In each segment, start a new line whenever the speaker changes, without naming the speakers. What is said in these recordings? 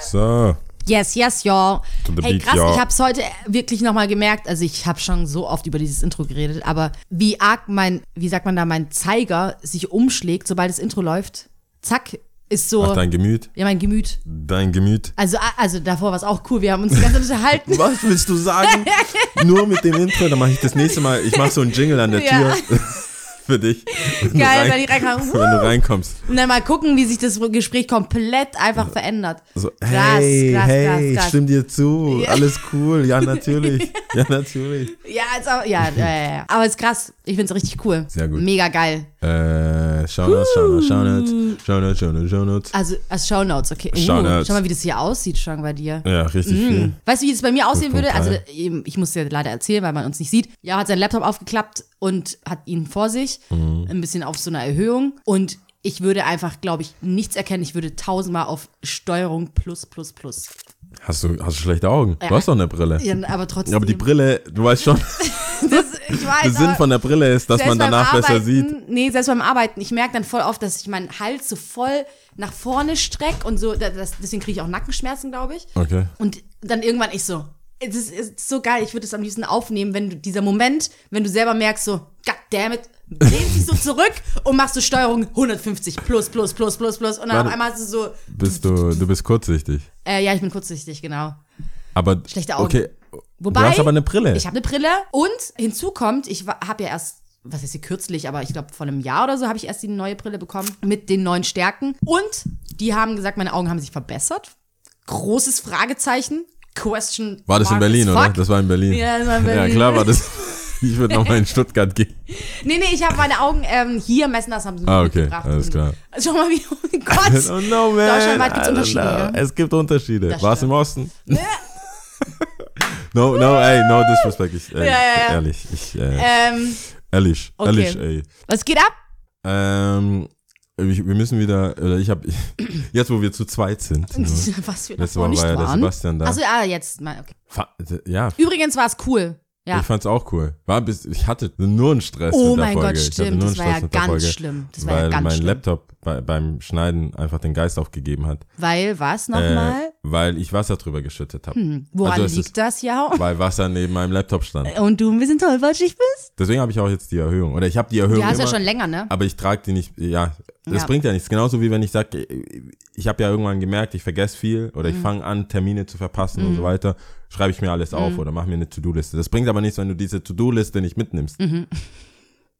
So.
Yes, yes, y'all. Hey,
beat,
krass,
y'all.
ich habe es heute wirklich nochmal gemerkt. Also ich habe schon so oft über dieses Intro geredet, aber wie arg mein, wie sagt man da, mein Zeiger sich umschlägt, sobald das Intro läuft. Zack, ist so,
Ach, dein Gemüt.
ja, mein Gemüt.
Dein Gemüt.
Also, also davor war es auch cool. Wir haben uns die ganze Zeit unterhalten.
Was willst du sagen? Nur mit dem Intro, dann mache ich das nächste Mal. Ich mache so einen Jingle an der
Ja.
Tür für dich. Wenn
Geil,
du
wenn ich reinkomme.
wenn du reinkommst.
Und dann mal gucken, wie sich das Gespräch komplett einfach verändert.
So,
Krass,
hey,
krass,
hey,
krass,
ich
krass.
stimme dir zu. Alles cool. Ja, natürlich. Ja, natürlich.
Ja, auch, ja, ja, ja, ja. aber ist krass. Ich find's richtig cool.
Sehr gut.
Mega geil.
Äh, Shownotes, Shownotes, Shownotes, Shownotes, Shownotes, Shownotes.
Also, als Shownotes, okay. Uh,
Shownotes.
Schau mal, wie das hier aussieht schon bei dir.
Ja, richtig viel.
Weißt du, wie es bei mir aussehen würde? Also, ich muss dir leider erzählen, weil man uns nicht sieht. Ja, hat seinen Laptop aufgeklappt und hat ihn vor sich,
Mhm.
ein bisschen auf so einer Erhöhung. Und ich würde einfach, glaube ich, nichts erkennen. Ich würde tausendmal auf Steuerung plus, plus, plus.
Hast du, hast du schlechte Augen? Du
Ja.
hast doch eine Brille.
Ja, aber trotzdem.
Ja, aber die Brille, du weißt schon,
das, ich weiß,
der Sinn von der Brille ist, dass man danach
beim
besser
Arbeiten,
sieht.
Nee, selbst beim Arbeiten. Ich merke dann voll oft, dass ich meinen Hals so voll nach vorne strecke und so. Das, deswegen kriege ich auch Nackenschmerzen, glaube ich.
Okay.
Und dann irgendwann ich so, es ist, es ist so geil, ich würde es am liebsten aufnehmen, wenn du dieser Moment, wenn du selber merkst, so, goddammit, lehnst dich so zurück und machst du Steuerung 150 plus, plus, plus, plus, plus und dann
Warte.
auf einmal hast du so,
Bist du, du bist kurzsichtig.
äh, ja, ich bin kurzsichtig, genau.
Aber,
Schlechte Augen.
okay.
Wobei,
du hast aber eine Brille.
Ich habe eine Brille und hinzu kommt, ich habe ja erst, was ist hier kürzlich, aber ich glaube vor einem Jahr oder so habe ich erst die neue Brille bekommen mit den neuen Stärken und die haben gesagt, meine Augen haben sich verbessert. Großes Fragezeichen. Question.
war das in Berlin, oder? Das war in Berlin.
Ja, das war in Berlin.
Ja, klar war das. Ich würde nochmal in Stuttgart gehen.
Nee, nee, ich habe meine Augen ähm, hier messen lassen, haben sie
Ah, okay, alles klar.
Schau mal, wie, oh Gott.
Oh no, man.
Deutschlandweit
I don't
Unterschiede, ja?
Es gibt Unterschiede. War es im. Osten? no, no, ey, no disrespect. Ich,
Ja, ja, ja.
Ehrlich, ich, äh,
ähm,
ehrlich,
okay.
ehrlich, ey.
was geht ab?
Ähm, ich, wir müssen wieder, oder ich habe, jetzt wo wir zu zweit sind. ne?
Was wir
Letzte
davor
Woche
nicht
war ja der. Sebastian da.
Achso, ja, jetzt mal, okay.
Fa- Ja,
Übrigens war es cool. Ja.
ich fand's auch cool. War bis, ich hatte nur einen Stress
Oh
mit der
mein
Folge.
Gott, stimmt. Das war ja ganz
Folge,
schlimm. Das war ja ganz
mein
schlimm.
Laptop bei, beim Schneiden einfach den Geist aufgegeben hat.
Weil, was
Äh,
nochmal?
weil ich Wasser drüber geschüttet habe.
Hm, Woran
also
liegt
ist-
das, ja?
Weil Wasser neben meinem Laptop stand.
Und du ein bisschen tollpatschig bist?
Deswegen habe ich auch jetzt die Erhöhung. Oder ich habe die Erhöhung
Die hast
immer,
ja schon länger, ne?
aber ich trage die nicht, ja, das
Ja.
bringt ja nichts. Genauso wie wenn ich sage, ich habe ja irgendwann gemerkt, ich vergesse viel oder
Mhm.
ich fange an, Termine zu verpassen und so weiter, schreibe ich mir alles
Mhm.
auf oder mache mir eine To-Do-Liste. Das bringt aber nichts, wenn du diese To-Do-Liste nicht mitnimmst.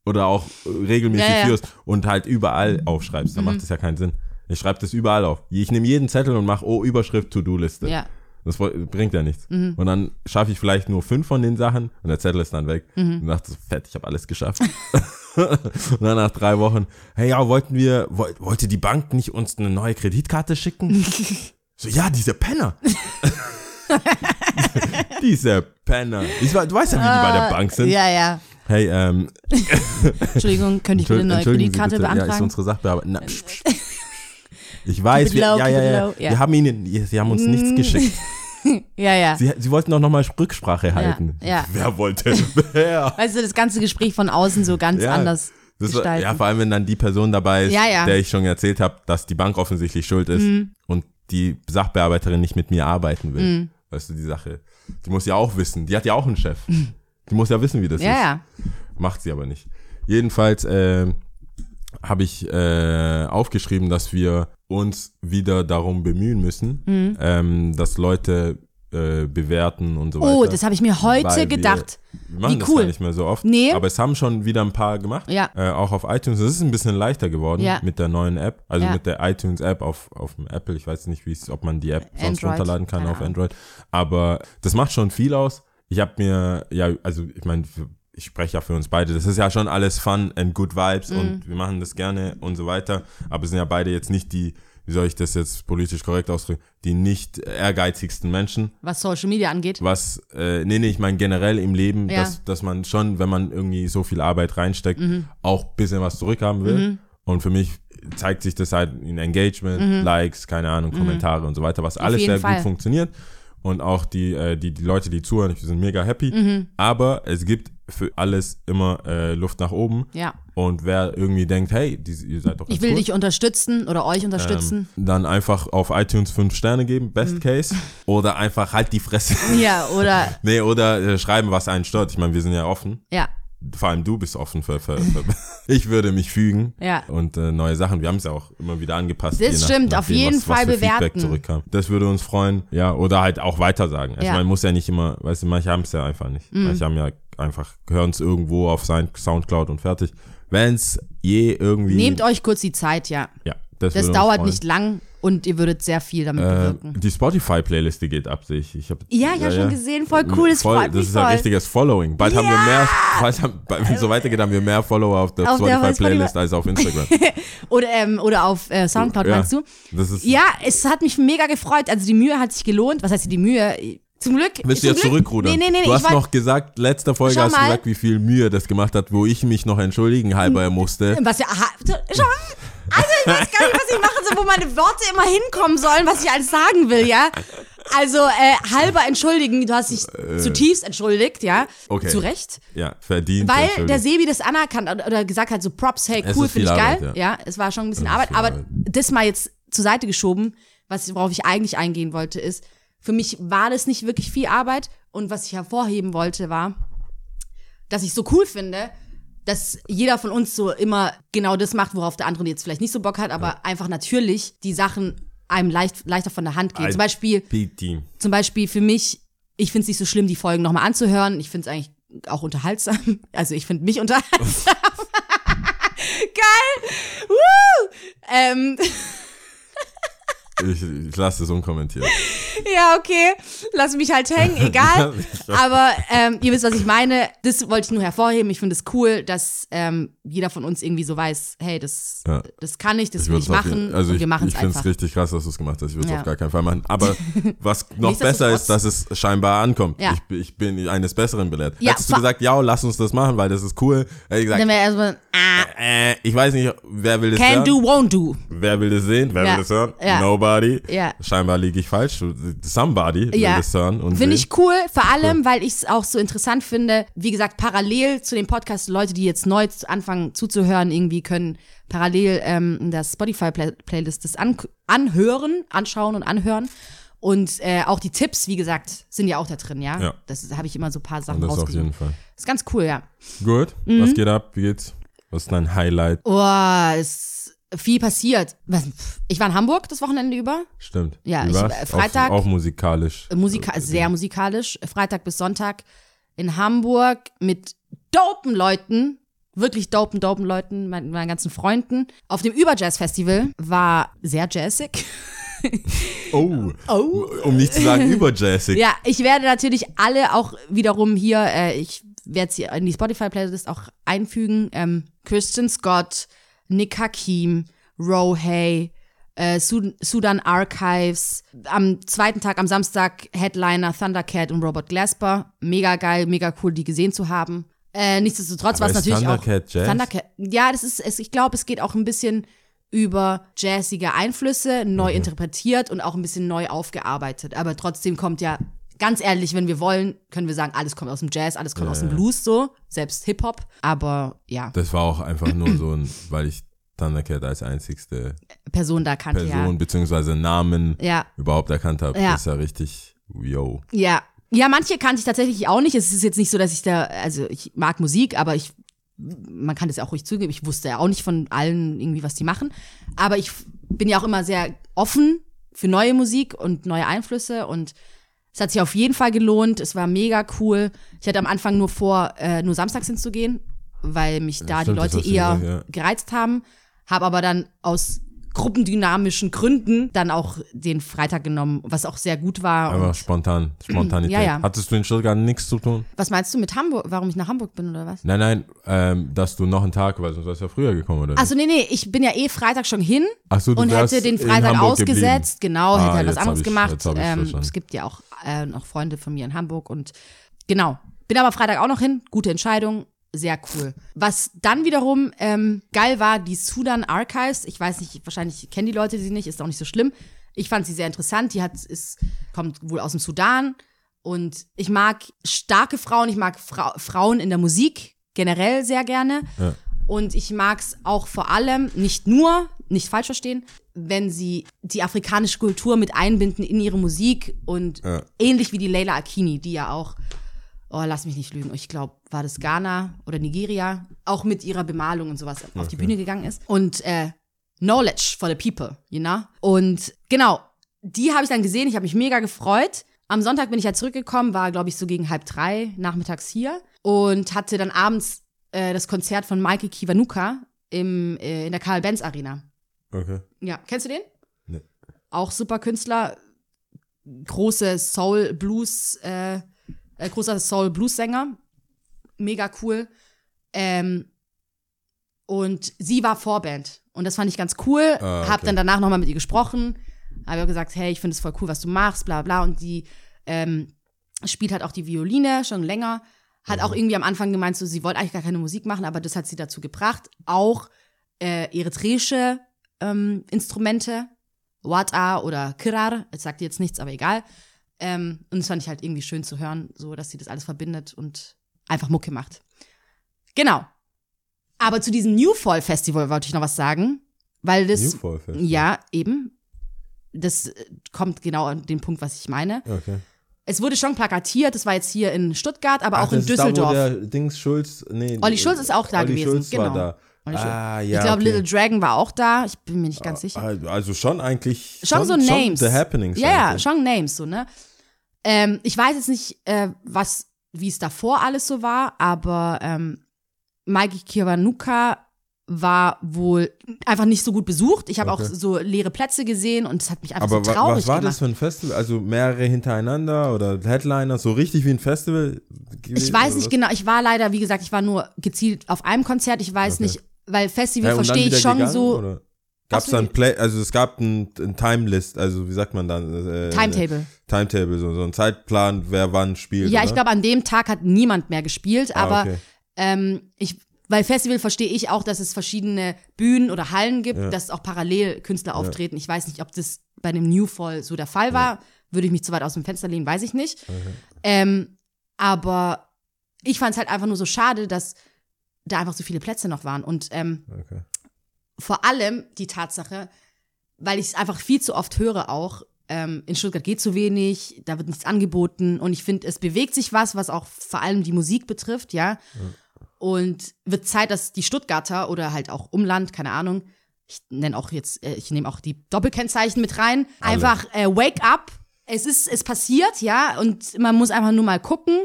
Oder auch äh, regelmäßig
Mhm. Ja, ja.
führst und halt überall aufschreibst. Dann macht das ja keinen Sinn. Ich schreibe das überall auf. Ich nehme jeden Zettel und mache, oh, Überschrift To-Do-Liste.
Ja.
Das bringt ja nichts.
Mhm.
Und dann schaffe ich vielleicht nur fünf von den Sachen und der Zettel ist dann weg.
Mhm.
Und dachte so, fett, ich habe alles geschafft. und dann nach drei Wochen, hey, ja, wollten wir, woll, wollte die Bank nicht uns eine neue Kreditkarte schicken? so, ja, diese Penner. diese Penner. Ich, du weißt ja, wie die bei der Bank sind.
Ja, ja.
Hey, ähm,
Entschuldigung, könnte ich bitte eine neue Kreditkarte
bitte. Ja, ist
beantragen?
unsere Sachbearbeitung. Na, psch, psch, psch. Ich weiß, wir, ja, ja, ja, wir haben ihnen, sie haben uns nichts geschickt.
ja, ja.
Sie, sie wollten doch nochmal Rücksprache halten.
ja.
Wer wollte? Wer?
Weißt du, das ganze Gespräch von außen so ganz anders
war, ja, vor allem, wenn dann die Person dabei ist,
Ja, ja.
der ich schon erzählt habe, dass die Bank offensichtlich schuld ist
Mhm.
und die Sachbearbeiterin nicht mit mir arbeiten will.
Mhm.
Weißt du, die Sache. Die muss ja auch wissen. Die hat ja auch einen Chef. Die muss ja wissen, wie das
ja,
ist.
ja.
Macht sie aber nicht. Jedenfalls äh, habe ich äh, aufgeschrieben, dass wir uns wieder darum bemühen müssen,
Mhm.
ähm, dass Leute äh, bewerten und so weiter.
Oh, das habe ich mir heute
Weil wir-
gedacht.
Wir machen
Wie
das
cool.
gar nicht mehr so oft.
Nee.
Aber es haben schon wieder ein paar gemacht.
Ja.
Äh, auch auf iTunes. Das ist ein bisschen leichter geworden
Ja.
mit der neuen App. Also
Ja.
mit der iTunes-App auf, auf dem Apple. Ich weiß nicht, wie es, ob man die App sonst
Android.
runterladen kann
Keine
auf. Android. Aber das macht schon viel aus. Ich habe mir, ja, also ich meine, ich spreche ja für uns beide. Das ist ja schon alles Fun and good vibes
Mhm.
und wir machen das gerne und so weiter. Aber wir sind ja beide jetzt nicht die, wie soll ich das jetzt politisch korrekt ausdrücken, die nicht ehrgeizigsten Menschen
Was Social Media angeht.
was, äh, nee, nee, ich meine generell im Leben,
Ja.
dass, dass man schon, wenn man irgendwie so viel Arbeit reinsteckt,
Mhm.
auch ein bisschen was zurückhaben will. Und für mich zeigt sich das halt in Engagement, Likes, keine Ahnung, Kommentare und so weiter, was alles
Mhm. jeden
sehr
Fall.
gut funktioniert. Und auch die, äh, die, die Leute, die zuhören, die sind mega happy.
Mhm.
Aber es gibt für alles immer äh, Luft nach oben.
Ja.
Und wer irgendwie denkt, hey, die, ihr seid doch
Ich will
cool,
dich unterstützen oder euch unterstützen.
ähm, dann einfach auf iTunes fünf Sterne geben,
Mhm.
Best Case. Oder einfach halt die Fresse.
ja, oder,
nee, oder äh, schreiben, was einen stört. Ich meine, wir sind ja offen.
ja,
Vor allem du bist offen für. für, für ich würde mich fügen.
Ja.
Und äh, neue Sachen. Wir haben es ja auch immer wieder angepasst.
Das
je
stimmt, auf
nachdem,
jeden
was, was
Fall
Feedback
bewerten.
zurückkam. Das würde uns freuen. Ja, oder halt auch weiter sagen. Also
Ja.
man muss ja nicht immer, weißt du, manche haben es ja einfach nicht.
Mhm.
Manche haben ja einfach, hören es irgendwo auf sein Soundcloud und fertig. Wenn es je irgendwie.
nehmt euch kurz die Zeit, ja.
ja, das,
Das dauert nicht lang und ihr würdet sehr viel damit
Äh,
bewirken.
die Spotify-Playlist, die geht ab, sehe ich. hab,
Ja, ich habe schon gesehen, voll cool, das
voll,
freut
Das ist ein
voll.
richtiges Following. Bald haben wir mehr, bald haben, wenn es so weitergeht, haben wir mehr Follower auf der Spotify-Playlist als auf Instagram.
Oder, ähm, oder auf äh, Soundcloud,
Ja.
meinst du? Ja, es hat mich mega gefreut. Also die Mühe hat sich gelohnt. Was heißt die Mühe? Zum Glück.
Willst du jetzt zurückrudern?
Nee, nee, nee.
du hast noch gesagt, letzter Folge hast du gesagt, wie viel Mühe das gemacht hat, wo ich mich noch entschuldigen halber musste.
Was ja, aha, schon? Also ich weiß gar nicht, was ich machen soll, wo meine Worte immer hinkommen sollen, was ich alles sagen will, ja? Also äh, halber entschuldigen, du hast dich zutiefst entschuldigt, ja?
Äh. Okay.
Zu Recht.
Ja, verdient.
Weil der Sebi das anerkannt oder- oder gesagt hat, so Props, hey, cool, finde ich
viel
geil.
Arbeit,
ja. es war schon ein bisschen Arbeit, aber
Arbeit.
das mal jetzt zur Seite geschoben, was, worauf ich eigentlich eingehen wollte, ist, für mich war das nicht wirklich viel Arbeit und was ich hervorheben wollte, war, dass ich so cool finde, dass jeder von uns so immer genau das macht, worauf der andere jetzt vielleicht nicht so Bock hat, aber einfach natürlich die Sachen einem leicht, leichter von der Hand gehen. Zum Beispiel, zum Beispiel für mich, ich finde es nicht so schlimm, die Folgen nochmal anzuhören. Ich finde es eigentlich auch unterhaltsam. Also ich finde mich unterhaltsam. Geil! Woo! Ähm,
Ich, ich lasse es unkommentiert.
ja, okay. Lass mich halt hängen, egal. Aber ähm, ihr wisst, was ich meine. Das wollte ich nur hervorheben. Ich finde es cool, dass ähm, jeder von uns irgendwie so weiß, hey, das,
Ja.
das kann ich, das
Ich
will ich machen.
also ich,
wir machen
ich
es
finde es richtig krass, dass du es gemacht hast. Ich würde es
Ja.
auf gar keinen Fall machen. Aber was noch besser ist, dass es scheinbar ankommt.
Ja.
Ich, ich bin eines Besseren belehrt.
Ja,
Hättest du gesagt, ja, lass uns das machen, weil das ist cool. Hätte ich gesagt,
Dann wäre erstmal, ah,
äh, ich weiß nicht, wer will das
can
hören?
do, won't do.
Wer will das sehen? Wer will das hören?
Ja.
Nobody.
Ja.
Scheinbar liege ich falsch. Somebody will
Ja.
das hören
Finde ich cool, vor allem, weil ich es auch so interessant finde. Wie gesagt, parallel zu dem Podcast, Leute, die jetzt neu anfangen zuzuhören, irgendwie können parallel ähm, der Spotify-Playlist das an anhören, anschauen und anhören. Und äh, auch die Tipps, wie gesagt, sind ja auch da drin, ja.
Ja.
Das habe ich immer so ein paar Sachen
Und das auf jeden Fall.
Ist ganz cool, ja.
Gut.
Mhm.
Was geht ab? Wie geht's? Was ist dein Highlight?
Oh, ist viel passiert. Ich war in Hamburg das Wochenende über.
Stimmt.
Ja, ich- äh, Freitag-
Auch, auch musikalisch.
Musika sehr musikalisch. Freitag bis Sonntag in Hamburg mit dopen Leuten, wirklich dopen, dopen Leuten, meinen, meinen ganzen Freunden. Auf dem Überjazz-Festival war sehr jazzig.
Oh.
Oh.
Um nicht zu sagen überjazzig.
Ja, ich werde natürlich alle auch wiederum hier, äh, ich werde sie in die Spotify-Playlist auch einfügen. Ähm, Christian Scott, Nick Hakim, Rohay, äh, Sud Sudan Archives. Am zweiten Tag, am Samstag, Headliner Thundercat und Robert Glasper. Mega geil, mega cool, die gesehen zu haben. Äh, nichtsdestotrotz war es natürlich
Thundercat
auch
Jazz?
Thundercat. Ja, das ist es. Ich glaube, es geht auch ein bisschen über jazzige Einflüsse, neu
Mhm.
interpretiert und auch ein bisschen neu aufgearbeitet. Aber trotzdem kommt ja, ganz ehrlich, wenn wir wollen, können wir sagen, alles kommt aus dem Jazz, alles kommt aus dem Blues so, selbst Hip-Hop. Aber ja,
Das war auch einfach nur so ein, weil ich Thundercat als einzigste
Person da kannte
Person beziehungsweise Namen
ja.
überhaupt erkannt habe.
Ja.
Das ist ja richtig, yo.
Ja. Ja. Ja, manche kannte ich tatsächlich auch nicht. Es ist jetzt nicht so, dass ich da, also ich mag Musik, aber ich, man kann das ja auch ruhig zugeben, ich wusste ja auch nicht von allen irgendwie, was die machen. Aber ich bin ja auch immer sehr offen für neue Musik und neue Einflüsse und es hat sich auf jeden Fall gelohnt. Es war mega cool. Ich hatte am Anfang nur vor, äh, nur samstags hinzugehen, weil mich da
stimmt,
die Leute eher
ja.
gereizt haben. Habe aber dann aus gruppendynamischen Gründen dann auch den Freitag genommen, was auch sehr gut war. Und
spontan, Spontanität.
Ja, ja.
Hattest du in Stuttgart nichts zu tun?
was meinst du mit Hamburg? Warum ich nach Hamburg bin oder was?
Nein, nein, ähm, dass du noch einen Tag, weil sonst wärst du ja früher gekommen, oder?
Achso, nee, nee, ich bin ja eh Freitag schon hin
Ach so, du
und hätte den Freitag ausgesetzt. Genau,
Ah,
hätte halt was anderes
ich-
gemacht. Ähm, es gibt ja auch äh, noch Freunde von mir in Hamburg und genau. Bin aber Freitag auch noch hin. Gute Entscheidung. Sehr cool. Was dann wiederum ähm, geil war, die Sudan Archives. Ich weiß nicht, wahrscheinlich kennen die Leute sie nicht, ist auch nicht so schlimm. Ich fand sie sehr interessant. Die hat, ist, kommt wohl aus dem Sudan. Und ich mag starke Frauen, ich mag Fra Frauen in der Musik generell sehr gerne.
Ja.
Und ich mag es auch vor allem, nicht nur, nicht falsch verstehen, wenn sie die afrikanische Kultur mit einbinden in ihre Musik und
Ja.
ähnlich wie die Leila Akini, die ja auch, oh, lass mich nicht lügen, ich glaube, war das Ghana oder Nigeria, auch mit ihrer Bemalung und sowas auf die Bühne gegangen ist. Und äh, Knowledge for the people, you know? Und genau, die habe ich dann gesehen, ich habe mich mega gefreut. Am Sonntag bin ich ja zurückgekommen, war, glaube ich, so gegen halb drei nachmittags hier und hatte dann abends äh, das Konzert von Michael Kiwanuka im, äh, in der Karl-Benz Arena.
Okay.
Ja, kennst du den?
Nee.
Auch super Künstler, große Soul Blues, äh, äh, großer Soul Blues Sänger, mega cool. Ähm, und sie war Vorband und das fand ich ganz cool.
Ah,
Hab
okay.
dann danach nochmal mit ihr gesprochen, habe gesagt, hey, ich finde es voll cool, was du machst, bla bla. Und die ähm, spielt halt auch die Violine schon länger. Hat auch irgendwie am Anfang gemeint, so sie wollte eigentlich gar keine Musik machen, aber das hat sie dazu gebracht, auch äh, eritreische ähm, Instrumente, Wata oder Kirar, es sagt jetzt nichts, aber egal. Ähm, und das fand ich halt irgendwie schön zu hören, so dass sie das alles verbindet und einfach Mucke macht. Genau. Aber zu diesem New Fall Festival wollte ich noch was sagen, weil das
New Fall Festival.
ja eben das äh, kommt genau an den Punkt, was ich meine.
Okay.
Es wurde schon plakatiert, das war jetzt hier in Stuttgart, aber
Ach,
auch in
ist da, wo
Düsseldorf.
der Dings Schulz, nee.
Olli Schulz ist auch da
Olli
gewesen,
Schulz
genau.
war da. Ah, ja.
ich glaube,
okay.
Little Dragon war auch da. Ich bin mir nicht ganz sicher.
Ah, Also schon eigentlich.
Schon so Names.
Schon The Happenings.
Ja, ja,
eigentlich.
schon Names, so, ne? Ähm, ich weiß jetzt nicht, äh, was, wie es davor alles so war, aber ähm, Mikey Kiwanuka war wohl einfach nicht so gut besucht. Ich habe
Okay.
auch so leere Plätze gesehen und es hat mich einfach
Aber
so traurig
was war
gemacht.
das für ein Festival? Also mehrere hintereinander oder Headliner, so richtig wie ein Festival?
Ich weiß nicht
was?
genau, ich war leider, wie gesagt, ich war nur gezielt auf einem Konzert. Ich weiß
Okay.
nicht, weil Festival
Ja,
verstehe ich schon
gegangen,
so. Ach so,
dann Play, also es gab ein, ein Timelist, also wie sagt man dann? Äh,
Timetable.
Timetable, so, so ein Zeitplan, wer wann spielt.
Ja,
oder?
ich glaube, an dem Tag hat niemand mehr gespielt,
Ah,
aber
okay.
ähm, ich, weil Festival verstehe ich auch, dass es verschiedene Bühnen oder Hallen gibt,
Ja.
dass auch parallel Künstler auftreten. Ich weiß nicht, ob das bei dem New Fall so der Fall war. Würde ich mich zu weit aus dem Fenster lehnen, weiß ich nicht. Ähm, aber ich fand es halt einfach nur so schade, dass da einfach so viele Plätze noch waren. Und ähm,
Okay.
vor allem die Tatsache, weil ich es einfach viel zu oft höre auch, ähm, in Stuttgart geht zu wenig, da wird nichts angeboten und ich finde, es bewegt sich was, was auch vor allem die Musik betrifft, ja. Und wird Zeit, dass die Stuttgarter oder halt auch Umland, keine Ahnung, ich nenne auch jetzt, äh, ich nehme auch die Doppelkennzeichen mit rein,
Alle.
einfach äh, wake up. Es ist, es passiert, ja, und man muss einfach nur mal gucken,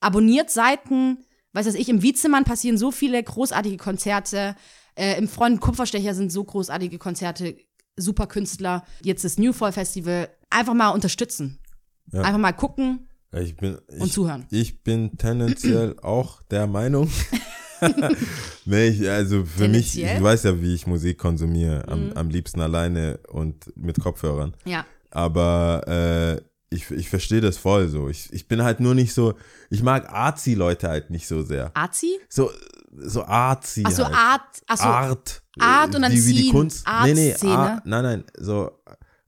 abonniert Seiten, weiß was ich, im Wiezemann passieren so viele großartige Konzerte, äh, im Freund Kupferstecher sind so großartige Konzerte, super Künstler, jetzt das New Fall Festival, einfach mal unterstützen.
Ja.
Einfach mal gucken
Ich bin,
und
ich,
zuhören.
ich bin tendenziell auch der Meinung. nee, ich, also für mich?
Mhm.
ich weiß ja, wie ich Musik konsumiere. Am, am liebsten alleine und mit Kopfhörern.
Ja.
Aber äh, ich, ich verstehe das voll so. Ich, ich bin halt nur nicht so, ich mag Arzi-Leute halt nicht so sehr.
Arzi?
So, so Arzi.
Ach so,
halt.
Art, ach so,
Art.
Art und dann
wie, wie die. Kunst. nee, nee,
Art-Szene.
Art, nein, nein, so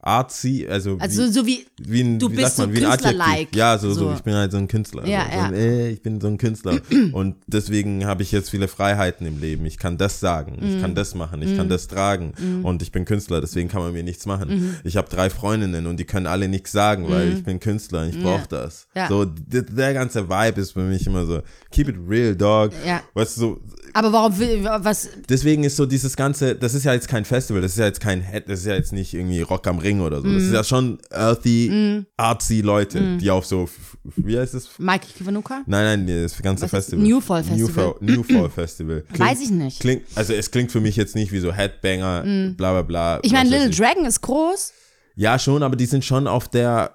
Arzi, also,
also
wie,
so wie,
wie ein,
du
wie
bist
man,
so. Künstler-like.
Ja, so, so,
So.
ich bin halt so ein Künstler.
Ja,
so,
ja.
ein, äh, ich bin so ein Künstler. und deswegen habe ich jetzt viele Freiheiten im Leben. Ich kann das sagen, ich
Mhm.
kann das machen, ich kann das tragen. Und ich bin Künstler, deswegen kann man mir nichts machen.
Mhm.
Ich habe drei Freundinnen und die können alle nichts sagen, weil ich bin Künstler und ich brauche das.
Ja.
So, der ganze Vibe ist für mich immer so, keep it real, dog.
Ja.
Weißt du, so,
aber warum will, was,
deswegen ist so dieses ganze, das ist ja jetzt kein Festival, das ist ja jetzt kein Head, das ist ja jetzt nicht irgendwie Rock am Ring oder so. Das
Mhm.
ist ja schon earthy, artsy Leute, die auf so, wie heißt das?
Mike Kiwanuka?
Nein, nein, das ganze
Was
Festival.
New Fall Festival?
New Fall, Festival.
Weiß ich nicht.
Klingt, also es klingt für mich jetzt nicht wie so Headbanger, bla bla bla.
Mhm. Ich meine, Little Dragon ist groß.
ja, schon, aber die sind schon auf der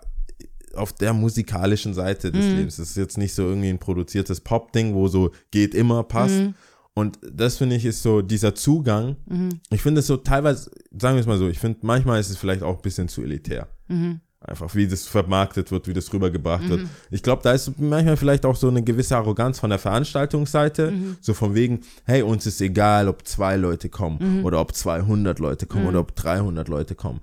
auf der musikalischen Seite des
Mhm.
Lebens. Das ist jetzt nicht so irgendwie ein produziertes Pop-Ding, wo so geht immer, passt.
Mhm.
Und das finde ich ist so dieser Zugang.
Mhm.
Ich finde es so teilweise, sagen wir es mal so, ich finde manchmal ist es vielleicht auch ein bisschen zu elitär.
Mhm.
Einfach wie das vermarktet wird, wie das rübergebracht wird. Ich glaube, da ist manchmal vielleicht auch so eine gewisse Arroganz von der Veranstaltungsseite.
Mhm.
So von wegen, hey, uns ist egal, ob zwei Leute kommen
Mhm.
oder ob 200 Leute kommen oder ob 300 Leute kommen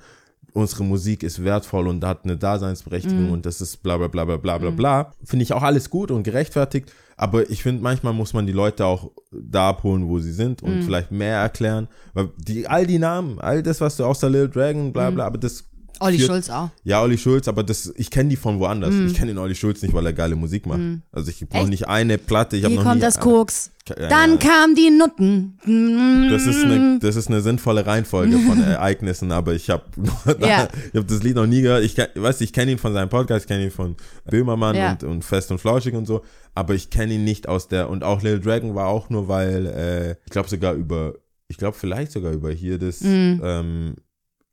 unsere Musik ist wertvoll und hat eine Daseinsberechtigung
Mhm.
und das ist bla bla bla bla bla bla bla. Finde ich auch alles gut und gerechtfertigt, aber ich finde, manchmal muss man die Leute auch da abholen, wo sie sind
Mhm.
und vielleicht mehr erklären. Weil die, all die Namen, all das, was du außer Lil Dragon, bla bla, aber das
Mhm. Olli
führt-
Schulz auch.
ja, Olli Schulz, aber das, ich kenne die von woanders.
Mhm.
Ich kenne den Olli Schulz nicht, weil er geile Musik macht. Also ich noch nicht eine Platte. Ich
Hier
noch
kommt
nie,
das Koks. Dann kamen die Nutten.
Das ist, eine, das ist eine sinnvolle Reihenfolge von Ereignissen, aber ich habe
Ja.
hab das Lied noch nie gehört. Ich, du, ich kenne ihn von seinem Podcast, ich kenne ihn von Böhmermann
Ja.
und, und Fest und Flauschig und so, aber ich kenne ihn nicht aus der, und auch Lil Dragon war auch nur, weil, äh, ich glaube sogar über, ich glaube vielleicht sogar über hier das, ähm,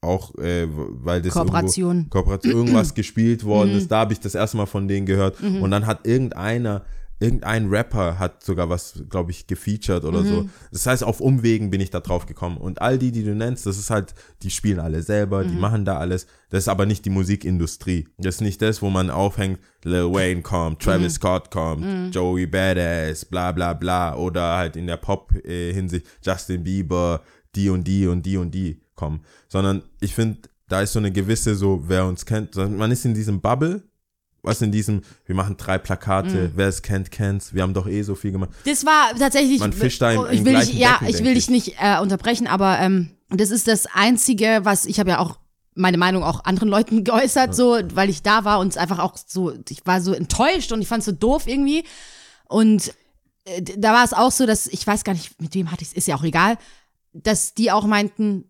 auch, äh, weil das irgendwo,
Mhm. Kooperation.
Kooperation, irgendwas gespielt worden
Mhm.
ist. Da habe ich das erste Mal von denen gehört. Und dann hat irgendeiner, irgendein Rapper hat sogar was, glaube ich, gefeatured oder
Mhm.
so. Das heißt, auf Umwegen bin ich da drauf gekommen. Und all die, die du nennst, das ist halt, die spielen alle selber,
Mhm.
die machen da alles. Das ist aber nicht die Musikindustrie. Das ist nicht das, wo man aufhängt, Lil Wayne kommt, Travis
Mhm.
Scott kommt, Joey Badass, bla bla bla. Oder halt in der Pop-Hinsicht Justin Bieber, die und die und die und die kommen. Sondern ich finde, da ist so eine gewisse, so, wer uns kennt, man ist in diesem Bubble, was in diesem, wir machen drei Plakate,
Mhm.
wer es kennt, kennt's, wir haben doch eh so viel gemacht.
Das war tatsächlich.
Man fischt da in-
oh,
im
ich will dich, Ja,
Becken,
ich will dich nicht äh, unterbrechen, aber ähm, das ist das Einzige, was ich habe ja auch meine Meinung auch anderen Leuten geäußert, so, weil ich da war und einfach auch so, ich war so enttäuscht und ich fand es so doof irgendwie. Und äh, da war es auch so, dass, ich weiß gar nicht, mit wem hatte ich es, ist ja auch egal, dass die auch meinten,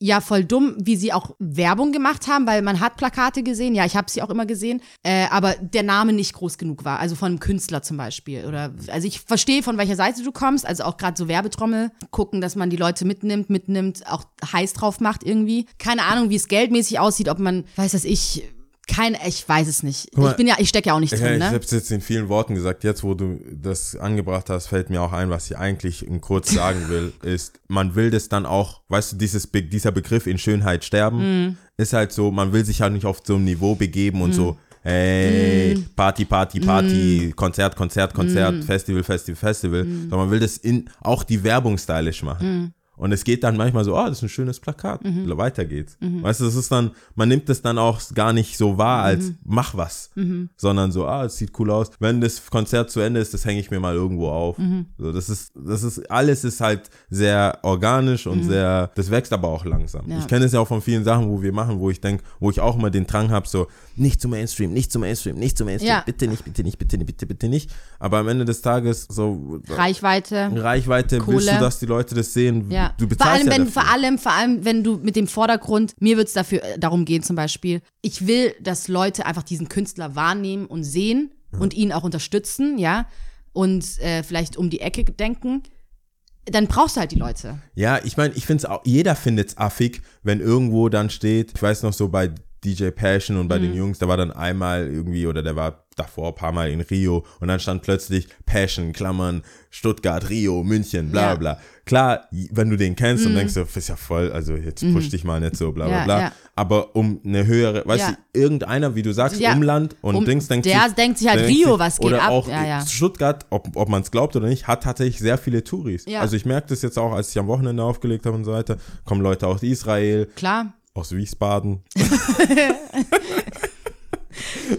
ja, voll dumm, wie sie auch Werbung gemacht haben, weil man hat Plakate gesehen, ja, ich habe sie auch immer gesehen, äh, aber der Name nicht groß genug war, also von einem Künstler zum Beispiel. Oder also ich verstehe, von welcher Seite du kommst, also auch gerade so Werbetrommel, gucken, dass man die Leute mitnimmt, mitnimmt, auch heiß drauf macht irgendwie. Keine Ahnung, wie es geldmäßig aussieht, ob man, weiß das ich, kein, ich weiß es nicht.
mal,
ich bin ja, ich stecke ja auch nicht
Ja,
drin,
ich
ne?
habe es jetzt in vielen Worten gesagt. Jetzt, wo du das angebracht hast, fällt mir auch ein, was ich eigentlich in kurz sagen will, ist, man will das dann auch, weißt du, dieses, dieser Begriff in Schönheit sterben,
Mhm.
ist halt so, man will sich halt nicht auf so ein Niveau begeben und so, hey,
Mhm.
Party, Party, Party, Konzert, Konzert, Konzert, Festival, Festival, Festival,
Mhm.
sondern man will das in, auch die Werbung stylisch machen. Und es geht dann manchmal so, oh, das ist ein schönes Plakat.
Mhm.
Weiter geht's. Weißt du, das ist dann, man nimmt es dann auch gar nicht so wahr als
Mhm.
mach was, sondern so, ah, es sieht cool aus. Wenn das Konzert zu Ende ist, das hänge ich mir mal irgendwo auf.
Mhm.
So, das ist, das ist, alles ist halt sehr organisch und sehr, das wächst aber auch langsam.
Mhm. Ja.
Ich kenne es ja auch von vielen Sachen, wo wir machen, wo ich denke, wo ich auch immer den Drang habe, so, nicht zum Mainstream, nicht zum Mainstream, nicht zum Mainstream,
Ja.
bitte nicht, bitte nicht, bitte nicht, bitte, bitte nicht. Aber am Ende des Tages, so,
Reichweite.
Reichweite, willst
Kohle.
du, dass die Leute das sehen?
Ja.
Du
vor
bezahlst
allem,
ja
wenn,
dafür.
vor allem, vor allem, wenn du mit dem Vordergrund, mir wird es dafür äh, darum gehen, zum Beispiel, ich will, dass Leute einfach diesen Künstler wahrnehmen und sehen und ihn auch unterstützen, ja, und äh, vielleicht um die Ecke denken. Dann brauchst du halt die Leute.
Ja, ich meine, ich finde es auch, jeder findet es affig, wenn irgendwo dann steht, ich weiß noch so bei DJ Passion und bei den Jungs, da war dann einmal irgendwie, oder der war davor ein paar Mal in Rio und dann stand plötzlich Passion, Klammern, Stuttgart, Rio, München, bla
Ja.
bla. Klar, wenn du den kennst und denkst, du, ist ja voll, also jetzt push dich mal nicht so, bla bla
Ja,
bla.
ja.
Aber um eine höhere, weißt du, irgendeiner, wie du sagst. Umland und
Um-
Dings denkt
der
sich,
denkt sich halt,
der
Rio, was geht
oder
ab?
auch
Ja, ja.
Stuttgart, ob, ob man es glaubt oder nicht, hat tatsächlich sehr viele Touris.
Ja.
Also ich merke das jetzt auch, als ich am Wochenende aufgelegt habe und so weiter, kommen Leute aus Israel,
Klar.
aus Wiesbaden.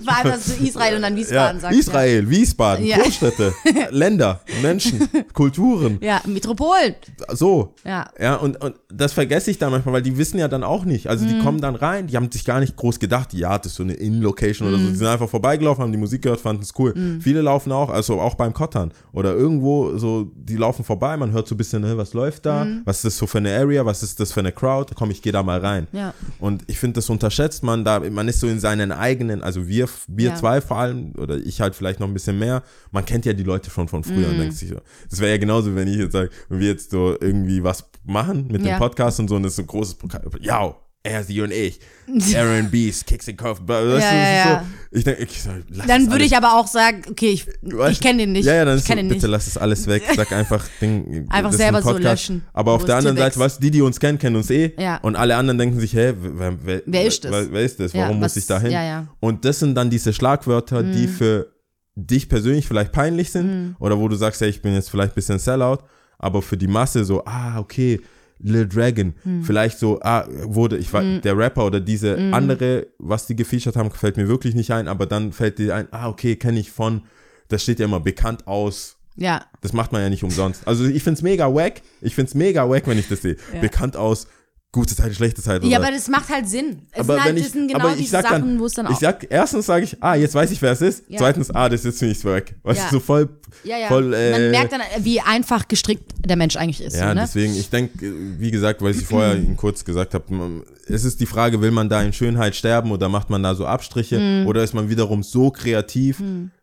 Allem, dass du Israel und dann Wiesbaden sagst.
Israel, Wiesbaden,
Ja.
Großstädte, Länder, Menschen, Kulturen,
Ja, ja Metropolen.
so.
Ja.
Ja, und, und das vergesse ich dann manchmal, weil die wissen ja dann auch nicht. Also
Mhm.
die kommen dann rein, die haben sich gar nicht groß gedacht, ja, das ist so eine In-Location oder
Mhm.
so. Die sind einfach vorbeigelaufen, haben die Musik gehört, fanden es cool. Viele laufen auch, also auch beim Kottern oder irgendwo so, die laufen vorbei, man hört so ein bisschen, hey, was läuft da?
Mhm.
Was ist das so für eine Area? Was ist das für eine Crowd? Komm, ich gehe da mal rein.
Ja.
Und ich finde, das unterschätzt man da, man ist so in seinen eigenen, also wir, wir
Ja.
zwei vor allem, oder ich halt vielleicht noch ein bisschen mehr, man kennt ja die Leute schon von früher
Mhm.
und denkt sich so, das wäre ja genauso, wenn ich jetzt sage, wenn wir jetzt so irgendwie was machen mit
Ja.
dem Podcast und so und das ist so ein großes Pokal, ja, er, sie und ich, Aaron Beast, Kicks and Kopf, weißt du,
Ja, ja, ja.
so, ich denke, ich sag, lass
Dann würde ich aber auch sagen, okay, ich,
Weißt
ich
du?
kenne den nicht.
Ja, ja, dann
ich
so, bitte
nicht.
lass es alles weg. Sag einfach, Ding,
Einfach selber so löschen,
Aber auf der anderen Seite,
wächst.
was, die, die uns kennen, kennen uns eh.
Ja.
Und alle anderen denken sich, hä, wer, wer,
Wer ist das?
Wer, wer ist das? Warum
was-
muss ich da hin? Und das sind dann diese Schlagwörter, die
Mhm.
für dich persönlich vielleicht peinlich sind.
Mhm.
Oder wo du sagst, ja, ich bin jetzt vielleicht ein bisschen Sellout. Aber für die Masse so, ah, okay, Lil Dragon, vielleicht so, ah, wurde, ich war, der Rapper oder diese andere, was die gefeatured haben, fällt mir wirklich nicht ein, aber dann fällt dir ein, ah, okay, kenne ich von, das steht ja immer bekannt aus,
Ja.
das macht man ja nicht umsonst. Also ich find's mega wack, ich find's mega wack, wenn ich das sehe. Bekannt aus gute Zeit, schlechte Zeit.
Ja, aber das macht halt Sinn. Es
aber
sind halt,
ich,
das sind genau die
ich
Sachen,
dann,
wo es dann
ich
auch.
sag, erstens sage ich, ah, jetzt weiß ich, wer es ist.
Ja.
Zweitens, ah, das ist jetzt nicht wack. Was
Ja.
ist so voll,
ja, ja.
voll, äh,
Man merkt dann, wie einfach gestrickt der Mensch eigentlich ist.
Ja,
so, ne?
deswegen, ich denke, wie gesagt, weil ich vorher Ihnen kurz gesagt habe, es ist die Frage, will man da in Schönheit sterben oder macht man da so Abstriche
Mhm.
oder ist man wiederum so kreativ,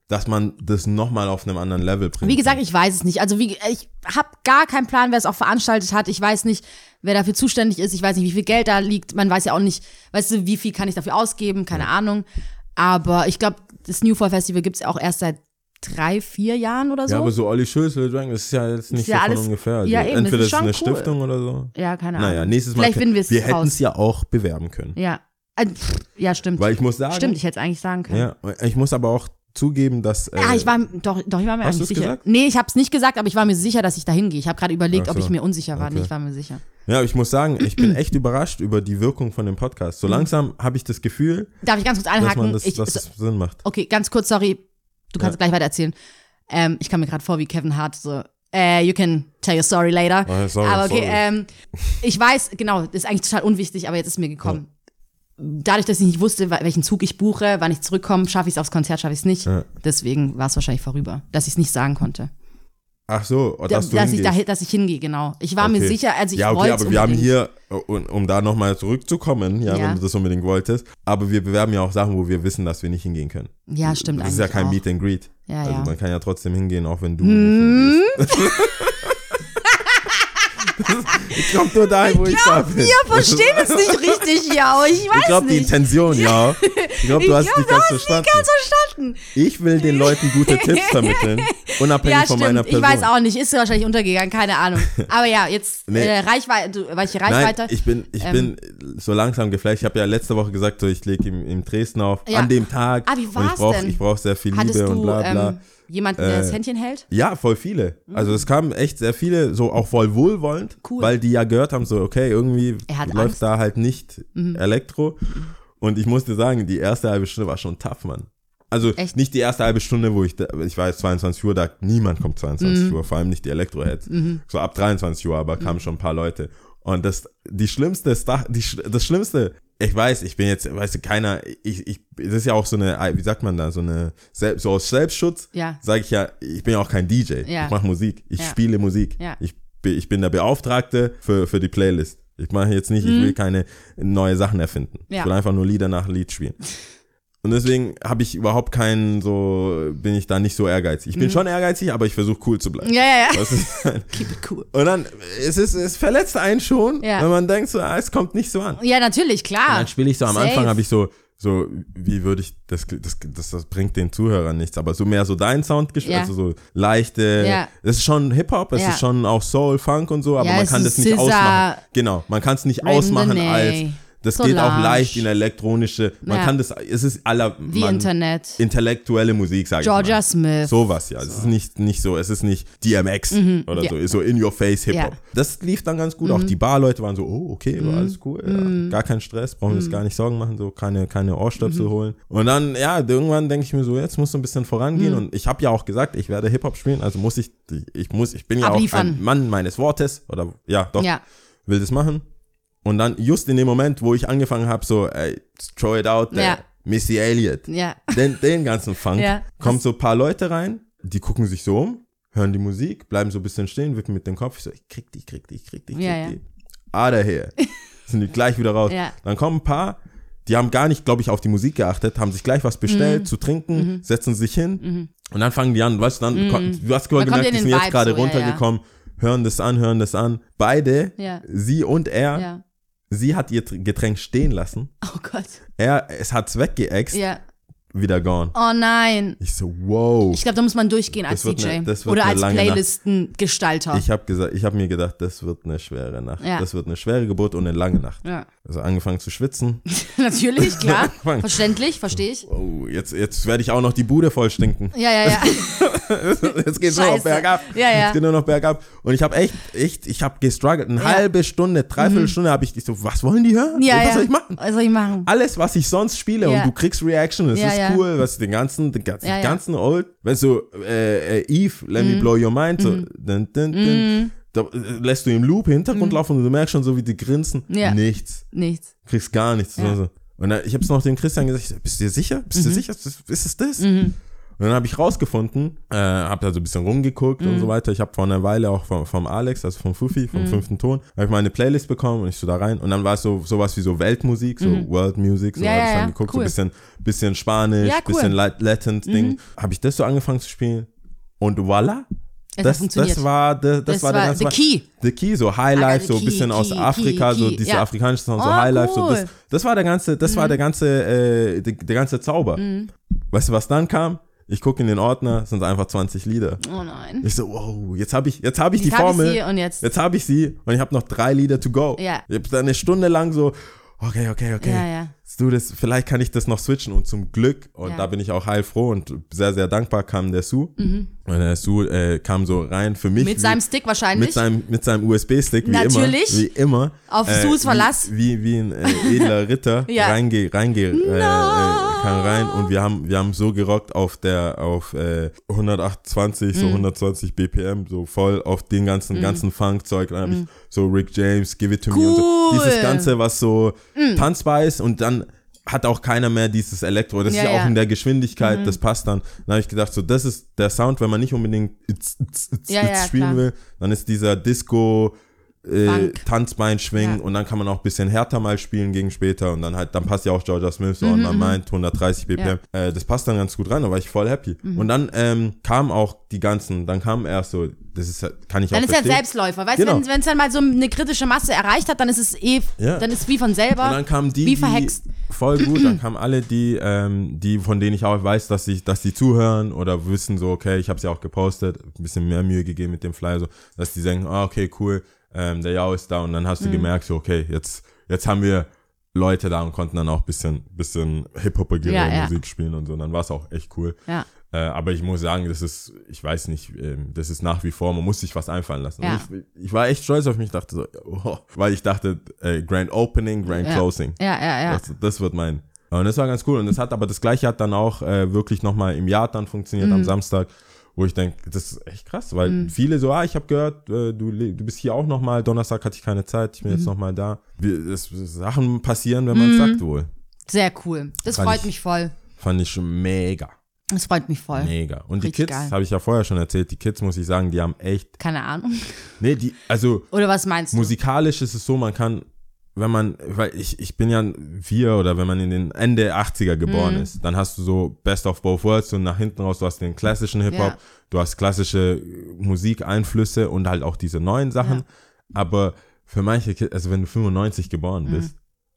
dass man das nochmal auf einem anderen Level bringt.
Wie gesagt, ich weiß es nicht. Also wie, ich habe gar keinen Plan, wer es auch veranstaltet hat. Ich weiß nicht, wer dafür zuständig ist. Ich weiß nicht, wie viel Geld da liegt. Man weiß ja auch nicht, weißt du, wie viel kann ich dafür ausgeben? Keine Ahnung. Aber ich glaube, das New Fall Festival gibt es auch erst seit drei, vier Jahren oder so.
ja, aber so Olli Schulz, Lil Dragon, das ist ja jetzt nicht
ja
so
alles-
ungefähr. Also
ja, eben, das
entweder
ist
ist eine
cool.
Stiftung oder so.
ja, keine Ahnung.
Naja, nächstes Mal.
Vielleicht finden wir es
wir hätten es ja auch bewerben können.
Ja. Äh, ja, stimmt.
Weil ich muss sagen,
Stimmt, ich hätte es eigentlich sagen können.
ja, ich muss aber auch zugeben, dass. Äh,
Ah, ich war, doch, doch, ich war mir
Hast
eigentlich sicher.
gesagt?
Nee, ich habe es nicht gesagt, aber ich war mir sicher, dass ich da hingehe. Ich habe gerade überlegt,
Ach
ob
so.
ich mir unsicher war. Nee,
Okay.
ich war mir sicher.
Ja, ich muss sagen, ich bin echt überrascht über die Wirkung von dem Podcast.
Mhm.
So langsam habe ich das Gefühl,
Darf ich ganz kurz
dass
einhaken?
man das,
ich,
dass es Sinn macht.
okay, ganz kurz, sorry. Du kannst
Ja.
gleich weiter erzählen. Ähm, ich kam mir gerade vor wie Kevin Hart, so, äh, you can tell your story later.
Ah, sorry,
aber okay, ähm, ich weiß, genau, das ist eigentlich total unwichtig, aber jetzt ist mir gekommen. Dadurch, dass ich nicht wusste, welchen Zug ich buche, wann ich zurückkomme, schaffe ich es aufs Konzert, schaffe ich es nicht.
Ja.
Deswegen war es wahrscheinlich vorüber, dass ich es nicht sagen konnte.
Ach so,
Da,
dass du
dass, ich da, dass ich hingehe, genau. Ich war mir
Okay.
sicher, also ich
ja, okay,
wollte
aber wir haben hier, um, um da nochmal zurückzukommen, ja,
Ja.
wenn du das unbedingt wolltest, aber wir bewerben ja auch Sachen, wo wir wissen, dass wir nicht hingehen können.
Ja, stimmt
Das ist ja kein
auch.
Meet and Greet.
Ja,
also
ja.
man kann ja trotzdem hingehen, auch wenn du.
Hm?
ich glaube nur dahin, wo ich, da bin.
Wir verstehen es nicht richtig aber ich weiß
Ich glaube, die
nicht.
Intention, ja. Ich glaube, du hast
glaub,
nicht ganz verstanden.
Ganz verstanden.
Ich will den Leuten gute Tipps vermitteln, unabhängig
Ja,
von meiner
stimmt. Ich
Person.
weiß auch nicht. Ist wahrscheinlich untergegangen, keine Ahnung. Aber ja, jetzt
Nee.
äh, Reichweite, welche
Nein,
Reichweite?
ich bin, ich
Ähm.
bin so langsam geflasht. Ich habe ja letzte Woche gesagt, so ich lege im, im Dresden auf,
Ja.
an dem Tag.
Ah, wie
ich
war's
brauch,
denn?
Ich brauche sehr viel
Hattest
Liebe
du
und bla bla.
Ähm, jemanden, der das
Äh,
Händchen hält?
Ja, voll viele. Also es kamen echt sehr viele, so auch voll wohlwollend,
Cool.
weil die ja gehört haben, so okay, irgendwie läuft
Angst. Mhm.
da halt nicht Elektro. Und ich musste sagen, die erste halbe Stunde war schon tough, Mann. Also
Echt?
nicht die erste halbe Stunde, wo ich, da, ich weiß, 22 Uhr, da niemand kommt 22
Mhm.
Uhr, vor allem nicht die Elektro-Heads. So ab 23 Uhr, aber kamen schon ein paar Leute. Und das, die schlimmste, die, das Schlimmste, ich weiß, ich bin jetzt, weißt du, keiner, ich, ich, das ist ja auch so eine, wie sagt man da, so eine, so aus Selbstschutz,
Ja.
sage ich ja, ich bin ja auch kein DJ.
Ja.
Ich mache Musik. Ich
Ja.
spiele Musik.
Ja.
Ich, bin- ich bin der Beauftragte für, für die Playlist. Ich mache jetzt nicht, ich will keine neue Sachen erfinden.
Mhm. Ja.
Ich will einfach nur Lieder nach Lied spielen. Und deswegen habe ich überhaupt keinen so, bin ich da nicht so ehrgeizig. Ich bin schon ehrgeizig, aber ich versuche cool zu bleiben.
Mhm. Ja, ja, ja.
Ist,
Keep it cool.
und dann, es ist, es verletzt einen schon,
Ja.
wenn man denkt so, ah, es kommt nicht so an.
Ja, natürlich,
Und
klar.
dann spiele ich so am
Safe.
Anfang habe ich so so wie würde ich das, das das das bringt den Zuhörern nichts, aber so mehr so dein Sound gespielt,
Ja.
also so leichte.
Ja.
Es ist schon Hip Hop, es
Ja.
ist schon auch Soul, Funk und so, aber
Ja,
man kann das nicht
Scissor,
ausmachen. Genau, man kann es nicht ausmachen
Renee,
als das geht auch
Solange.
leicht in elektronische. Man
Ja.
kann das es ist aller
Wie
man,
Internet.
intellektuelle Musik, sage ich mal.
Georgia Smith.
Sowas, ja. Es ist nicht, nicht so, es ist nicht DMX oder
Mhm. ja.
so, ist so in your face Hip-Hop.
Ja. Mhm.
Das lief dann ganz gut. Auch die Barleute waren so, oh, okay, alles cool, ja, gar kein Stress, brauchen wir uns gar nicht Sorgen machen, so keine, keine Ohrstöpsel
Mhm.
holen. Und dann, ja, irgendwann denke ich mir so, jetzt muss du ein bisschen vorangehen.
Mhm.
Und ich habe ja auch gesagt, ich werde Hip-Hop spielen, also muss ich, ich muss, ich bin ja auch
Abliefern.
ein Mann meines Wortes oder ja, doch,
Ja.
will das machen. Und dann just in dem Moment, wo ich angefangen habe, so, ey, throw it out
Ja.
Missy Elliott,
Ja.
den, den ganzen Funk,
Ja.
kommen so ein paar Leute rein, die gucken sich so um, hören die Musik, bleiben so ein bisschen stehen, wippen mit dem Kopf. Ich so, ich krieg die, ich krieg die, ich krieg die, ich krieg
Ja, ja.
die. Out of here. Sind die gleich wieder raus.
Ja.
Dann kommen ein paar, die haben gar nicht, glaube ich, auf die Musik geachtet, haben sich gleich was bestellt
Mhm.
zu trinken, setzen sich hin und dann fangen die an, weißt du, dann, kon- du hast gemerkt, die sind jetzt
Vibe
gerade
so, ja,
runtergekommen, hören das an, hören das an. Beide,
Ja.
sie und er,
Ja.
Sie hat ihr Tr- Getränk stehen lassen.
Oh Gott.
Er, es hat's weggeext,
Ja.
wieder gone.
Oh nein.
Ich so, wow.
Ich glaube, da muss man durchgehen als
Das
DJ.
ne- wird
Oder
eine
als. Playlistengestalter.
Ich habe gesagt, ich habe mir gedacht, das wird eine schwere Nacht.
Ja.
Das wird eine schwere Geburt und eine lange Nacht.
Ja.
Also angefangen zu schwitzen.
Natürlich, klar. Verständlich, verstehe ich.
Oh, jetzt, jetzt werde ich auch noch die Bude voll stinken.
Ja, ja, ja.
Jetzt geht es nur noch bergab.
Ja, ja.
Jetzt geht nur noch bergab. Und ich habe echt, echt, ich habe gestruggelt. Eine
Ja. Mhm.
halbe Stunde, dreiviertel Stunde habe ich so, was wollen die hören?
Ja,
was soll ich machen?
Was soll ich machen?
Alles, was ich sonst spiele und du kriegst Reaction, das ist cool, was den ganzen, den ganzen, ganzen Old, wenn so äh, äh, Eve, Let
Mhm.
Me Blow Your Mind, so, dun, dun, dun, da äh, lässt du im Loop Hintergrund laufen und du merkst schon so, wie die grinsen.
Mhm.
Nichts.
Nichts.
Kriegst gar nichts.
Ja. Mhm.
So. Und dann, ich habe es noch dem Christian gesagt, bist du dir sicher? Bist du sicher? Ist es ist es das? Und dann habe ich rausgefunden, äh, habe da so ein bisschen rumgeguckt
Mhm.
und so weiter. Ich habe vor einer Weile auch vom, vom Alex, also vom Fufi, vom
Mhm.
fünften Ton, habe ich mal eine Playlist bekommen und ich so da rein. Und dann war es so sowas wie so Weltmusik, so World Music, so
Mhm. Ja,
habe ich dann
ja,
geguckt,
cool.
so ein bisschen, bisschen Spanisch,
Ja, cool. Mhm.
bisschen Lat- Latin-Ding. Habe ich das so angefangen zu spielen und voilà. Das, das war, das, das
Das
war der ganze
the key.
The Key, so Highlife,
the
so ein
key,
bisschen aus
key,
Afrika,
key,
so
key,
diese
ja.
afrikanische Sound, so
Oh,
Highlife, so das,
cool. Mhm.
das war der ganze, das war der ganze, äh, der, der ganze Zauber. Weißt du, was dann kam? Ich gucke in den Ordner, es sind einfach 20 Lieder.
Oh nein.
Ich so, wow, jetzt habe ich, jetzt habe ich die
Jetzt ich
Formel.
sie und jetzt-
Jetzt habe ich sie und ich habe noch drei Lieder to go.
Ja.
Ich habe dann eine Stunde lang so, okay, okay, okay.
Ja, ja.
Du, das, vielleicht kann ich das noch switchen und zum Glück, und
Ja.
da bin ich auch heilfroh und sehr, sehr dankbar, kam der Su. Und der Su äh, kam so rein für mich.
Mhm. Mit
wie-
seinem Stick wahrscheinlich.
mit seinem, mit seinem USB-Stick, wie
Natürlich.
immer. Wie immer.
Auf Sus Verlass.
Wie, wie, wie ein äh, edler Ritter
Ja.
reinge, reinge, äh, äh, kam rein und wir haben, wir haben so gerockt auf der, auf äh, 128,
Mhm.
so 120 BPM, so voll auf den ganzen, ganzen Funk-Zeug. Dann habe ich so Rick James, Give It To Me und so.
Mhm. Cool. Mhm.
Dieses Ganze, was so tanzbar ist und dann hat auch keiner mehr dieses Elektro. Das
Ja,
ist ja,
ja. Mhm.
auch in der Geschwindigkeit, das passt dann. Dann habe ich gedacht, so, das ist der Sound, wenn man nicht unbedingt it's, it's, it's
ja,
spielen
klar.
will, dann ist dieser Disco, äh. Tanzbein schwingen
Ja.
und dann kann man auch ein bisschen härter mal spielen gegen später und dann halt, dann passt ja auch Georgia Smith so
Mhm,
on my mind, 130 BPM. Äh, das passt dann ganz gut rein, da war ich voll happy.
Mhm.
Und dann ähm, kam auch die ganzen, dann kam erst so, das ist, kann ich
Dann
auch
ist ja ein
verstehen.
Selbstläufer. Weißt du,
Genau.
wenn es dann mal so eine kritische Masse erreicht hat, dann ist es eh,
Ja.
dann ist es wie von selber.
Und dann kamen die,
wie
die
verhext.
voll gut, dann kamen alle die, ähm, die, von denen ich auch weiß, dass ich, dass die zuhören oder wissen so, okay, ich habe ja auch gepostet, ein bisschen mehr Mühe gegeben mit dem Flyer, so, dass die denken, ah, okay, cool, ähm, der Yao ist da und dann hast
Mhm.
du gemerkt, so, okay, jetzt, jetzt haben wir Leute da und konnten dann auch ein bisschen, bisschen Hip-Hopigere
Ja, ja.
Musik spielen und so, und dann war es auch echt cool.
Ja.
Äh, aber ich muss sagen, das ist, ich weiß nicht, ähm, das ist nach wie vor, man muss sich was einfallen lassen.
Ja.
Ich, ich war echt stolz auf mich, dachte so, oh, weil ich dachte, äh, Grand Opening, Grand. Closing.
Ja, ja, ja.
Das, das wird mein. Und das war ganz cool. Und das hat aber das gleiche hat dann auch äh, wirklich nochmal im Jahr dann funktioniert
Mhm.
am Samstag, wo ich denke, das ist echt krass, weil viele so, ah, ich habe gehört, äh, du, du bist hier auch nochmal, Donnerstag hatte ich keine Zeit, ich bin
Mhm.
jetzt nochmal da. Wir, das, Sachen passieren, wenn man es sagt wohl.
Sehr cool. Das
Fand
freut
ich-
mich voll.
Fand ich mega,
Das freut mich voll.
mega. Und die
Richtig
Kids,
geil.
habe ich ja vorher schon erzählt, die Kids, muss ich sagen, die haben echt,
Keine Ahnung.
nee, die, also
Oder was meinst du?
musikalisch ist es so, man kann, wenn man, weil ich, ich bin ja wir oder wenn man in den Ende 80er geboren
Mhm.
ist, dann hast du so Best of Both Worlds und nach hinten raus, du hast den klassischen Hip-Hop,
Ja.
du hast klassische Musikeinflüsse und halt auch diese neuen Sachen.
Ja.
Aber für manche Kids, also wenn du 95 geboren
Mhm.
bist,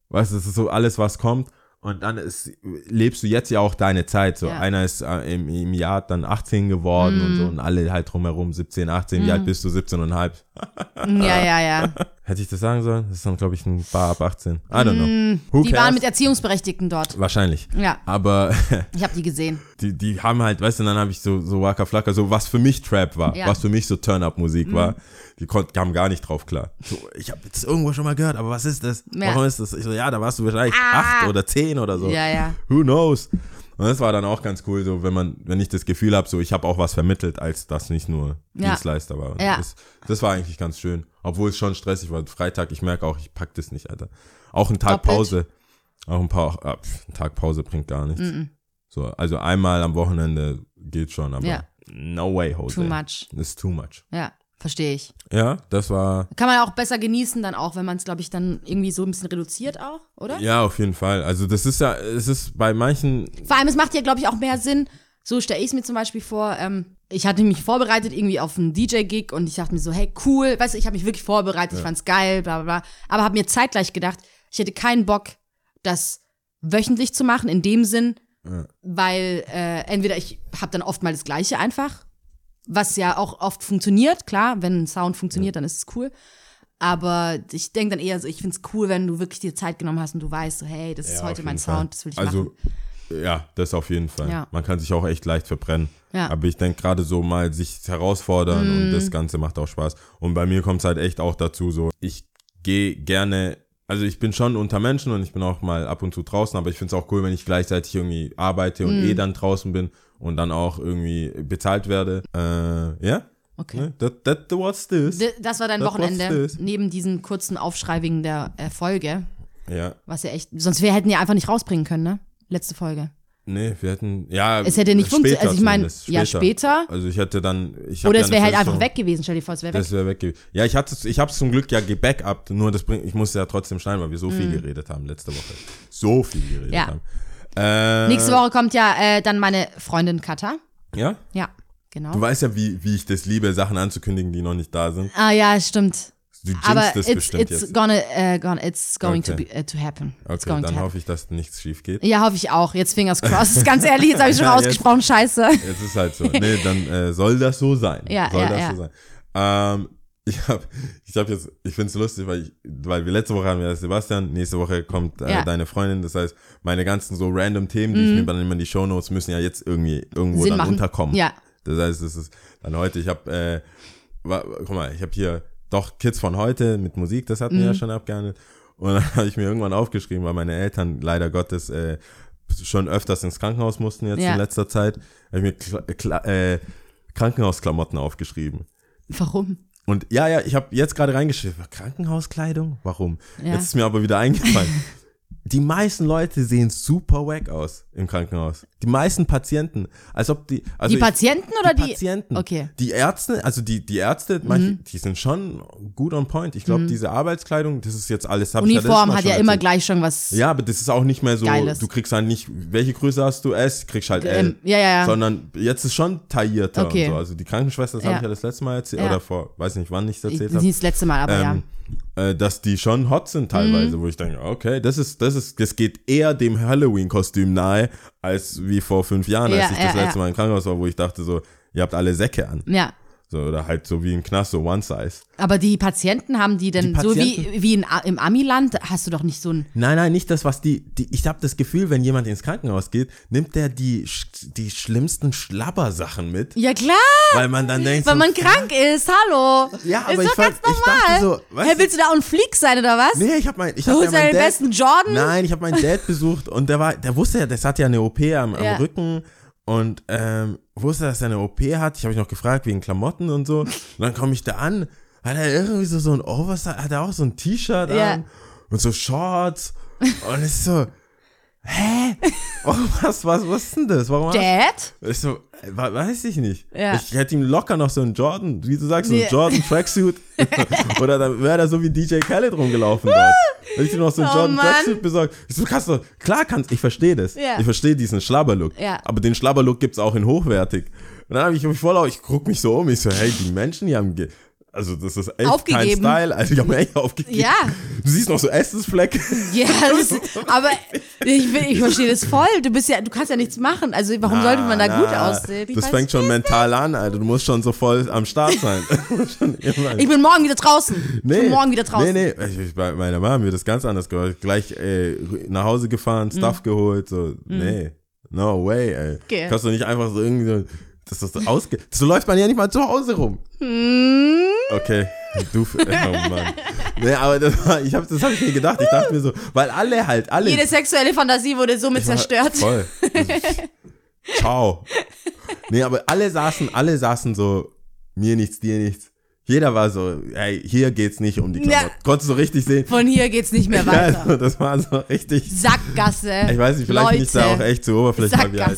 weißt du, das ist so alles, was kommt. Und dann ist, lebst du jetzt ja auch deine Zeit. So.
Mhm.
einer ist äh, im, im Jahr dann 18 geworden und so und alle halt drumherum 17, 18. Wie alt bist du? 17 und halb.
Ja, ja, ja.
Hätte ich das sagen sollen? Das ist dann, glaube ich, ein Bar ab 18. I don't know. Who
Mm, Die
cares?
waren mit Erziehungsberechtigten dort.
Wahrscheinlich.
Ja,
Aber
ich habe die gesehen.
die, die haben halt, weißt du, dann habe ich so, so Waka Flocka, so was für mich Trap war,
Ja. Mhm.
was für mich so Turn-Up-Musik war, die kamen gar nicht drauf klar. So, ich habe jetzt irgendwo schon mal gehört, aber was ist das?
Ja.
Warum ist das? Ich so, ja, da warst du wahrscheinlich
Ah.
acht oder zehn oder so.
Ja, ja.
Who knows? Und das war dann auch ganz cool, so wenn man, wenn ich das Gefühl habe, so ich habe auch was vermittelt, als das nicht nur
Ja.
Dienstleister war. Und
Ja.
Das, das war eigentlich ganz schön. Obwohl es schon stressig war. Freitag, ich merke auch, ich pack das nicht, Alter. Auch ein Tag
Doppelt.
Pause. Auch ein paar, ah, ein Tag Pause bringt gar nichts. So, also einmal am Wochenende geht schon, aber
Ja.
no way, Jose.
Too much.
Ist too much.
Ja, verstehe ich.
Ja, das war,
Kann man auch besser genießen, dann auch, wenn man es, glaube ich, dann irgendwie so ein bisschen reduziert auch, oder?
ja, auf jeden Fall. Also das ist ja, es ist bei manchen,
Vor allem, es macht ja, glaube ich, auch mehr Sinn. So stelle ich es mir zum Beispiel vor. Ähm, ich hatte mich vorbereitet irgendwie auf einen DJ-Gig und ich dachte mir so, hey, cool. Weißt du, ich habe mich wirklich vorbereitet, ich fand's geil, bla bla bla. Aber habe mir zeitgleich gedacht, ich hätte keinen Bock, das wöchentlich zu machen, in dem Sinn, weil äh, entweder ich habe dann oft mal das Gleiche einfach, was ja auch oft funktioniert. Klar, wenn ein Sound funktioniert, dann ist es cool. Aber ich denke dann eher so, ich find's cool, wenn du wirklich dir Zeit genommen hast und du weißt, so, hey, das ist
Ja, auf
heute mein
Fall.
Sound, das will ich
also,
machen.
Ja, das auf jeden Fall.
Ja.
Man kann sich auch echt leicht verbrennen.
Ja.
Aber ich denke gerade so mal sich herausfordern
Mhm.
und das Ganze macht auch Spaß. Und bei mir kommt es halt echt auch dazu, so ich gehe gerne, also ich bin schon unter Menschen und ich bin auch mal ab und zu draußen, aber ich finde es auch cool, wenn ich gleichzeitig irgendwie arbeite und
Mhm.
eh dann draußen bin und dann auch irgendwie bezahlt werde. Äh, ja?
Okay.
Ne? That, that, what's this?
Das war dein
That
Wochenende, neben diesem kurzen Aufschrei wegen der äh, Folge,
Ja.
was ja echt, sonst wir hätten ja einfach nicht rausbringen können, ne? Letzte Folge.
Nee, wir hätten, ja.
Es hätte nicht funktioniert. Also ich meine, ja, später.
Also ich hätte dann, ich
Oder es wäre halt einfach weg gewesen, stell dir vor, es wäre weg.
Das wäre weg gewesen. Ja, ich hatte, ich habe es zum Glück ja gebackupt, nur das bringt, ich musste ja trotzdem schneiden, weil wir so viel geredet haben letzte Woche. So viel geredet
Mhm. Ja.
haben. Äh,
Nächste Woche kommt ja äh, dann meine Freundin Katha.
Ja?
Ja, genau.
Du weißt ja, wie, wie ich das liebe, Sachen anzukündigen, die noch nicht da sind.
Ah ja, stimmt.
Du
Aber
das
it's,
bestimmt
it's
jetzt.
gonna, äh, gonna, it's going to,
Okay.
be, äh, to happen.
Okay, dann
to happen.
hoffe ich, dass nichts schief geht.
Ja, hoffe ich auch. Jetzt fingers crossed. Ganz ehrlich, jetzt habe ich schon
Ja, jetzt-
ausgesprochen, scheiße.
Jetzt ist halt so. Nee, dann äh, soll das so sein.
Ja,
soll
ja,
das
ja.
so sein. Ähm, ich habe ich hab jetzt, ich finde es lustig, weil, ich, weil wir letzte Woche haben wir Sebastian, nächste Woche kommt äh,
Ja.
deine Freundin. Das heißt, meine ganzen so random Themen, die ich mir dann immer in die Shownotes müssen ja jetzt irgendwie irgendwo
Mhm. Sinn
dann
machen.
unterkommen.
Ja.
Das heißt, es ist dann heute, ich habe, äh, guck mal, ich habe hier doch Kids von heute mit Musik, das hatten wir
Mhm.
ja schon abgehandelt. Und dann habe ich mir irgendwann aufgeschrieben, weil meine Eltern leider Gottes äh, schon öfters ins Krankenhaus mussten jetzt
Ja.
in letzter Zeit, habe ich mir Kla äh, Krankenhausklamotten aufgeschrieben.
Warum?
Und ja, ja, ich habe jetzt gerade reingeschrieben, Krankenhauskleidung? Warum?
Ja.
Jetzt ist mir aber wieder eingefallen. Die meisten Leute sehen super wack aus im Krankenhaus. Die meisten Patienten, als ob die also
Die
ich-
Patienten oder die?
Patienten.
Okay. Mhm.
Die Ärzte, also die, die Ärzte, manche, die sind schon gut on point. Ich glaube, diese Arbeitskleidung, das ist jetzt alles. ich ja
Uniform hat ja immer
erzählt.
gleich schon was.
Ja, aber das ist auch nicht mehr so,
Geiles.
du kriegst halt nicht, welche Größe hast du? S, kriegst halt L.
Ähm, ja, ja, ja.
Sondern jetzt ist schon taillierter
Okay.
und so. Also die Krankenschwester, das habe
Ja.
ich ja das letzte Mal erzählt,
Ja.
oder vor, weiß nicht wann ich es
Ich-
erzählt
Nicht
habe.
das letzte Mal, aber
Ähm, äh, dass die schon hot sind teilweise,
Mhm.
wo ich denke, okay, das ist, das ist, das geht eher dem Halloween-Kostüm nahe, als wie vor fünf Jahren, als
Ja,
ich
ja,
das letzte. Mal im Krankenhaus war, wo ich dachte so, ihr habt alle Säcke an.
ja.
So, oder halt so wie im Knast, so One Size.
Aber die Patienten haben die denn
Die
so wie, wie in, im Amiland, hast du doch nicht so ein.
Nein, nein, nicht das, was die, die ich habe das Gefühl, wenn jemand ins Krankenhaus geht, nimmt der die, die schlimmsten Schlabbersachen mit,
Ja klar,
weil man dann denkt,
weil
so,
man krank ist, hallo.
Ja, aber
ist
ich
doch
fand-
ganz normal.
so, weißt
hey, willst du da auch ein Flieg sein oder was?
Nee, ich habe mein, ich
du
hab ja
holst deinen
meinen Dad,
besten Jordan?
Nein, ich habe meinen Dad besucht und der war, der wusste ja, das hat ja eine OP am, am
Ja.
Rücken und ähm, wusste, dass er eine OP hat. Ich habe mich noch gefragt wegen Klamotten und so. Und dann komme ich da an, hat er irgendwie so so ein Oversize, hat er auch so ein T-Shirt
Ja.
an und so Shorts und es ist so, hä? Warum was, was, was ist denn das? Warum hast-
Dad?
ich so, äh, we- weiß ich nicht.
Ja.
Ich hätte ihm locker noch so einen Jordan, wie du sagst, so einen
Nee.
Jordan Tracksuit. Oder dann wäre er so wie DJ Khaled rumgelaufen dort. Hätte ich ihm noch so einen
Oh
Jordan
Mann.
Tracksuit besorgt. Ich so, kannst du, klar kannst, ich verstehe das.
Ja.
Ich verstehe diesen Schlabberlook.
Ja.
Aber den Schlabberlook gibt's auch in hochwertig. Und dann habe ich mich voll auf, ich guck mich so um, ich so, hey, die Menschen, die haben, also das ist echt
Aufgegeben.
kein Style. Also die haben echt aufgegeben.
Ja.
Du siehst noch so Essensflecke.
Ja, das, aber ich, will- ich verstehe das voll. Du bist ja, du kannst ja nichts machen. Also warum sollte man da
Na,
gut
na,
aussehen? Ich
Das fängt schon mental an, Alter. Du musst schon so voll am Start sein.
Ich bin morgen wieder draußen. ich bin morgen wieder draußen.
Nee, nee. Ich, ich, bei meiner Mama haben wir das ganz anders gemacht. Gleich äh, nach Hause gefahren, Stuff geholt. So, nee. No way, ey.
Mhm. Okay.
Kannst du nicht einfach so irgendwie so. Das so ausge. So läuft man ja nicht mal zu Hause rum.
Hm?
Okay. Du. Oh Mann. Nee, aber das, war, ich hab, das habe ich mir gedacht. Ich dachte mir so, weil alle halt, alle.
Jede sexuelle Fantasie wurde somit
war-
zerstört.
Voll. Ciao. Nee, aber alle saßen, alle saßen so, mir nichts, dir nichts. Jeder war so, hey, hier geht's nicht um die Klamotten.
Ja.
Konntest du richtig sehen?
Von hier geht's nicht mehr
Ja,
weiter.
also, das war so richtig.
Sackgasse.
Ich weiß nicht, vielleicht
Leute.
bin ich da auch echt zu oberflächlich, weil wir halt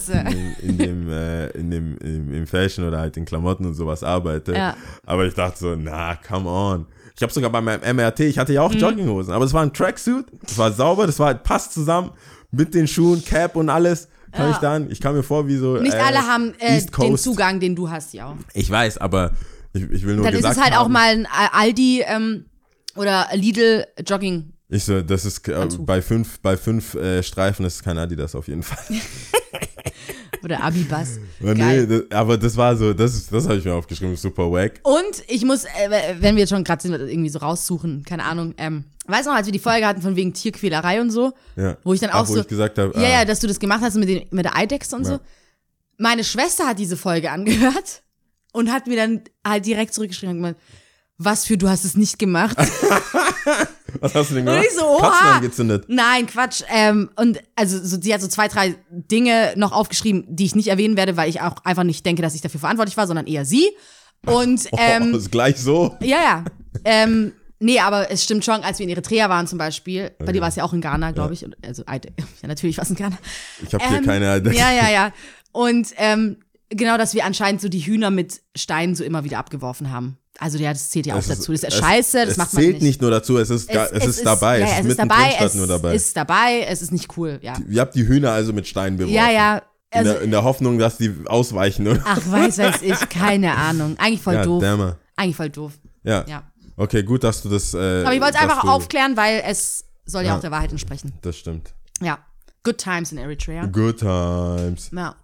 in, in dem, äh, in dem, im, im Fashion oder halt in Klamotten und sowas arbeite.
Ja.
Aber ich dachte so, na, come on. Ich habe sogar bei meinem MRT, ich hatte ja
Mhm.
auch Jogginghosen, aber es war ein Tracksuit, das war sauber, das war passt zusammen mit den Schuhen, Cap und alles. Kann
Ja.
ich dann, ich kam mir vor wie so.
Nicht
äh,
alle haben äh, den. Zugang, den du hast, ja.
Ich weiß, aber ich, ich will nur
Dann ist es halt auch
haben,
mal ein Aldi ähm, oder Lidl Jogging.
Ich so, das ist äh, bei fünf, bei fünf äh, Streifen ist kein Adidas auf jeden Fall.
Oder Abibas.
Nee, das, aber das war so, das, das habe ich mir aufgeschrieben, super wack.
Und ich muss, äh, wenn wir jetzt schon gerade sind, irgendwie so raussuchen, keine Ahnung, ähm, Weißt du noch, als wir die Folge hatten von wegen Tierquälerei und so,
Ja.
wo ich dann
Ach,
auch
wo
so,
ich gesagt habe,
ja,
ah,
ja, dass du das gemacht hast mit, den, mit der Eidechse und so.
Ja.
Meine Schwester hat diese Folge angehört und hat mir dann halt direkt zurückgeschrieben und gemeint, was für, du hast es nicht gemacht.
was hast du denn
Und
gemacht?
ich so, oha.
Katzen angezündet.
Nein, Quatsch. Ähm, und also so, sie hat so zwei, drei Dinge noch aufgeschrieben, die ich nicht erwähnen werde, weil ich auch einfach nicht denke, dass ich dafür verantwortlich war, sondern eher sie. Und ähm,
oh, ist gleich so.
ja, ja. Ähm, nee, aber es stimmt schon, als wir in Eritrea waren zum Beispiel, bei dir war es ja auch in Ghana, glaube ich. Und- Also, ja, natürlich war es in Ghana.
Ich habe hier
Ähm,
keine
Ja, ja, ja. Und ähm, genau, dass wir anscheinend so die Hühner mit Steinen so immer wieder abgeworfen haben. Also ja, das zählt ja auch
Es
dazu. Das ist
es-
scheiße, das
es
macht man
zählt
nicht.
nicht nur dazu, es ist, ga- es, ist dabei.
Ja,
es
ja,
ist
es ist dabei, es
nur dabei.
ist dabei, es ist nicht cool, ja.
Ihr habt die Hühner also mit Steinen beworfen.
Ja, ja.
in,
Also,
der, in der Hoffnung, dass die ausweichen, oder?
ach, weiß, weiß ich, keine Ahnung. Eigentlich voll
ja,
doof.
damn.
Eigentlich voll doof.
Ja.
Ja.
Okay, gut, dass du das. Äh,
Aber ich wollte es einfach aufklären, weil es soll ja,
Ja.
auch der Wahrheit entsprechen.
Das stimmt.
Ja. Good times in Eritrea.
Good times.
Ja.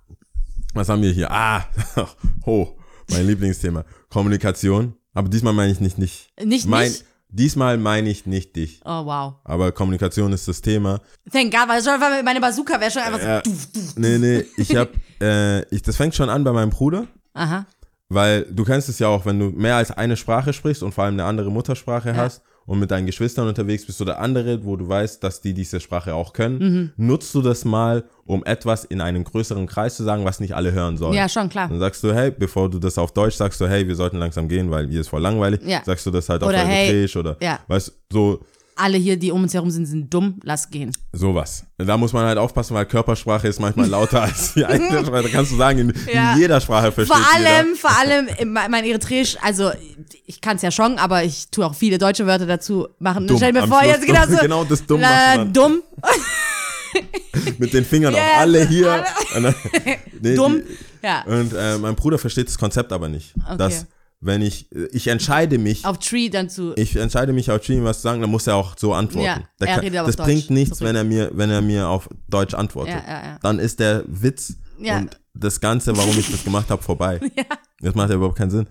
Was haben wir hier? Ah, ho, mein Lieblingsthema. Kommunikation. Aber diesmal meine ich nicht dich.
Nicht
mein,
mich?
Diesmal meine ich nicht dich.
Oh, wow.
Aber Kommunikation ist das Thema.
Thank God, weil schon meine Bazooka wäre schon einfach
Ja.
so. Duf, duf.
Nee, nee, ich hab, äh, ich, das fängt schon an bei meinem Bruder.
Aha.
Weil du kennst es ja auch, wenn du mehr als eine Sprache sprichst und vor allem eine andere Muttersprache hast und mit deinen Geschwistern unterwegs bist oder andere, wo du weißt, dass die diese Sprache auch können,
Mhm.
nutzt du das mal, um etwas in einem größeren Kreis zu sagen, was nicht alle hören sollen.
Ja, schon klar.
Dann sagst du, hey, bevor du das auf Deutsch sagst, du, hey, wir sollten langsam gehen, weil hier ist voll langweilig.
Ja.
Sagst du das halt auf
Oder, hey,
oder,
ja.
weißt so,
Alle hier, die um uns herum sind, sind dumm. Lass gehen.
sowas. Da muss man halt aufpassen, weil Körpersprache ist manchmal lauter als die eigene Sprache. Da kannst du sagen, in,
Ja.
in jeder Sprache versteht
Vor allem,
jeder.
vor allem in mein Eritreisch, also ich kann es ja schon, aber ich tue auch viele deutsche Wörter dazu machen.
Dumm,
Stell mir vor,
Schluss
jetzt genau so.
Genau das Dumm
äh, dumm.
Mit den Fingern
Ja,
auch. Alle hier.
alle.
Nee,
Dumm. Ja.
Und äh, mein Bruder versteht das Konzept aber nicht.
Okay.
Dass, wenn ich, ich entscheide mich,
Auf Tree dann zu.
ich entscheide mich auf Stream was zu sagen, dann muss er auch so antworten.
Ja, er
kann,
redet
das
auf
bringt
Deutsch
nichts, wenn er mir, wenn er mir auf Deutsch antwortet.
Ja, ja, ja.
Dann ist der Witz
Ja.
und das Ganze, warum ich das gemacht habe, vorbei. Das macht ja überhaupt keinen Sinn.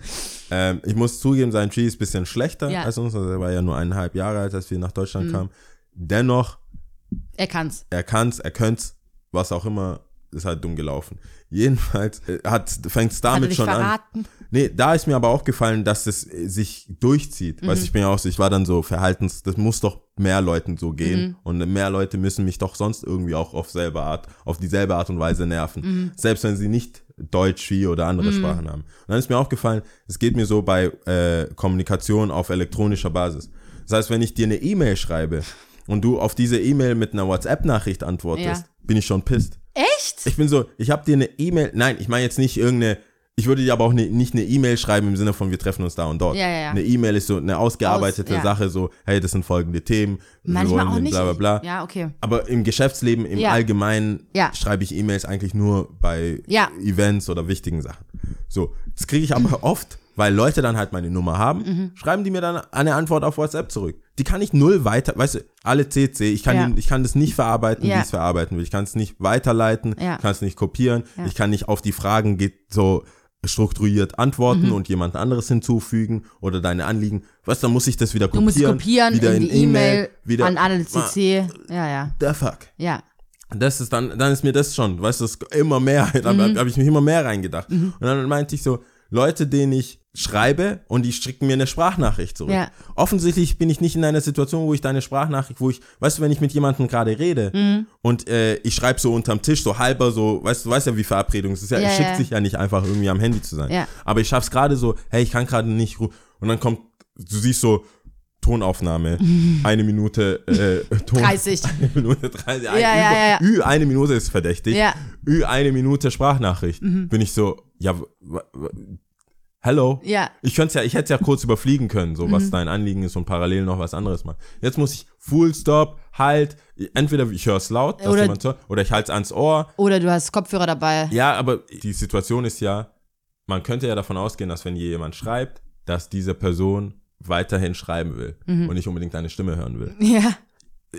Ähm, ich muss zugeben, sein Tree ist ein bisschen schlechter
Ja. Mhm.
als uns. Also er war ja nur eineinhalb Jahre alt, als wir nach Deutschland kamen. Dennoch
Er kann's.
er kann's, er könnt's, was auch immer, ist halt dumm gelaufen. Jedenfalls äh, hat fängt's
Hat er
damit schon an.
verraten?
Nee, da ist mir aber auch gefallen, dass es äh, sich durchzieht.
Mhm.
Weißt ich bin ja auch so, ich war dann so verhaltens, das muss doch mehr Leuten so gehen
Mhm.
und mehr Leute müssen mich doch sonst irgendwie auch auf selbe Art, auf dieselbe Art und Weise nerven.
Mhm.
Selbst wenn sie nicht Deutsch wie oder andere Sprachen haben. Und dann ist mir aufgefallen, es geht mir so bei äh, Kommunikation auf elektronischer Basis. Das heißt, wenn ich dir eine E-Mail schreibe und du auf diese E-Mail mit einer WhatsApp-Nachricht antwortest,
Ja.
bin ich schon pisst. Ich bin so, ich habe dir eine E-Mail, nein, ich meine jetzt nicht irgendeine, ich würde dir aber auch ne, nicht eine E-Mail schreiben im Sinne von, wir treffen uns da und dort.
Ja, ja, ja.
Eine E-Mail ist so eine ausgearbeitete
Aus- ja.
Sache, so, hey, das sind folgende Themen,
Manchmal auch nicht.
bla bla bla.
Ja, okay.
Aber im Geschäftsleben, im
Ja.
Allgemeinen,
Ja.
schreibe ich E-Mails eigentlich nur bei
Ja.
Events oder wichtigen Sachen. So, das kriege ich aber oft, weil Leute dann halt meine Nummer haben,
Mhm.
schreiben die mir dann eine Antwort auf WhatsApp zurück. Die kann ich null weiter, weißt du, alle CC, ich kann,
Ja.
die, ich kann das nicht verarbeiten, wie
Ja.
ich es verarbeiten will. Ich kann es nicht weiterleiten,
Ja.
ich kann es nicht kopieren, ich kann nicht auf die Fragen geht so strukturiert
Mhm.
antworten und jemand anderes hinzufügen oder deine Anliegen. Was, dann muss ich das wieder
Du
kopieren.
musst kopieren
wieder
in die E-Mail
wieder
an alle CC. Ja, ja.
The fuck.
Ja.
Das ist dann, dann ist mir das schon, weißt du, immer mehr, dann
Mhm.
habe ich mich immer mehr reingedacht. Und dann meinte ich so, Leute, denen ich schreibe und die schicken mir eine Sprachnachricht zurück.
Ja.
Offensichtlich bin ich nicht in einer Situation, wo ich deine Sprachnachricht, wo ich, weißt du, wenn ich mit jemandem gerade rede
Mhm.
und äh, ich schreibe so unterm Tisch, so halber so, weißt du, weißt ja, wie Verabredung ist. Es ist ja,
Ja,
es schickt
ja.
sich ja nicht einfach irgendwie am Handy zu sein.
Ja.
Aber ich schaff's gerade so, hey, ich kann gerade nicht und dann kommt, du siehst so, Tonaufnahme, eine Minute äh, Ton,
30.
eine Minute 30,
Ja, ja, ja, ja.
Ü, eine Minute ist verdächtig.
Ja.
Ü, eine Minute Sprachnachricht. Bin ich so, ja, hello?
Ja.
Ich könnte ja, ich hätte es ja kurz überfliegen können, so was dein Anliegen ist und parallel noch was anderes machen. Jetzt muss ich Full Stop, halt, entweder ich höre es laut, dass
Oder-
jemand hört, oder ich halte es ans Ohr.
Oder du hast Kopfhörer dabei.
Ja, aber die Situation ist ja, man könnte ja davon ausgehen, dass wenn hier jemand schreibt, dass diese Person weiterhin schreiben will und nicht unbedingt deine Stimme hören will.
Ja.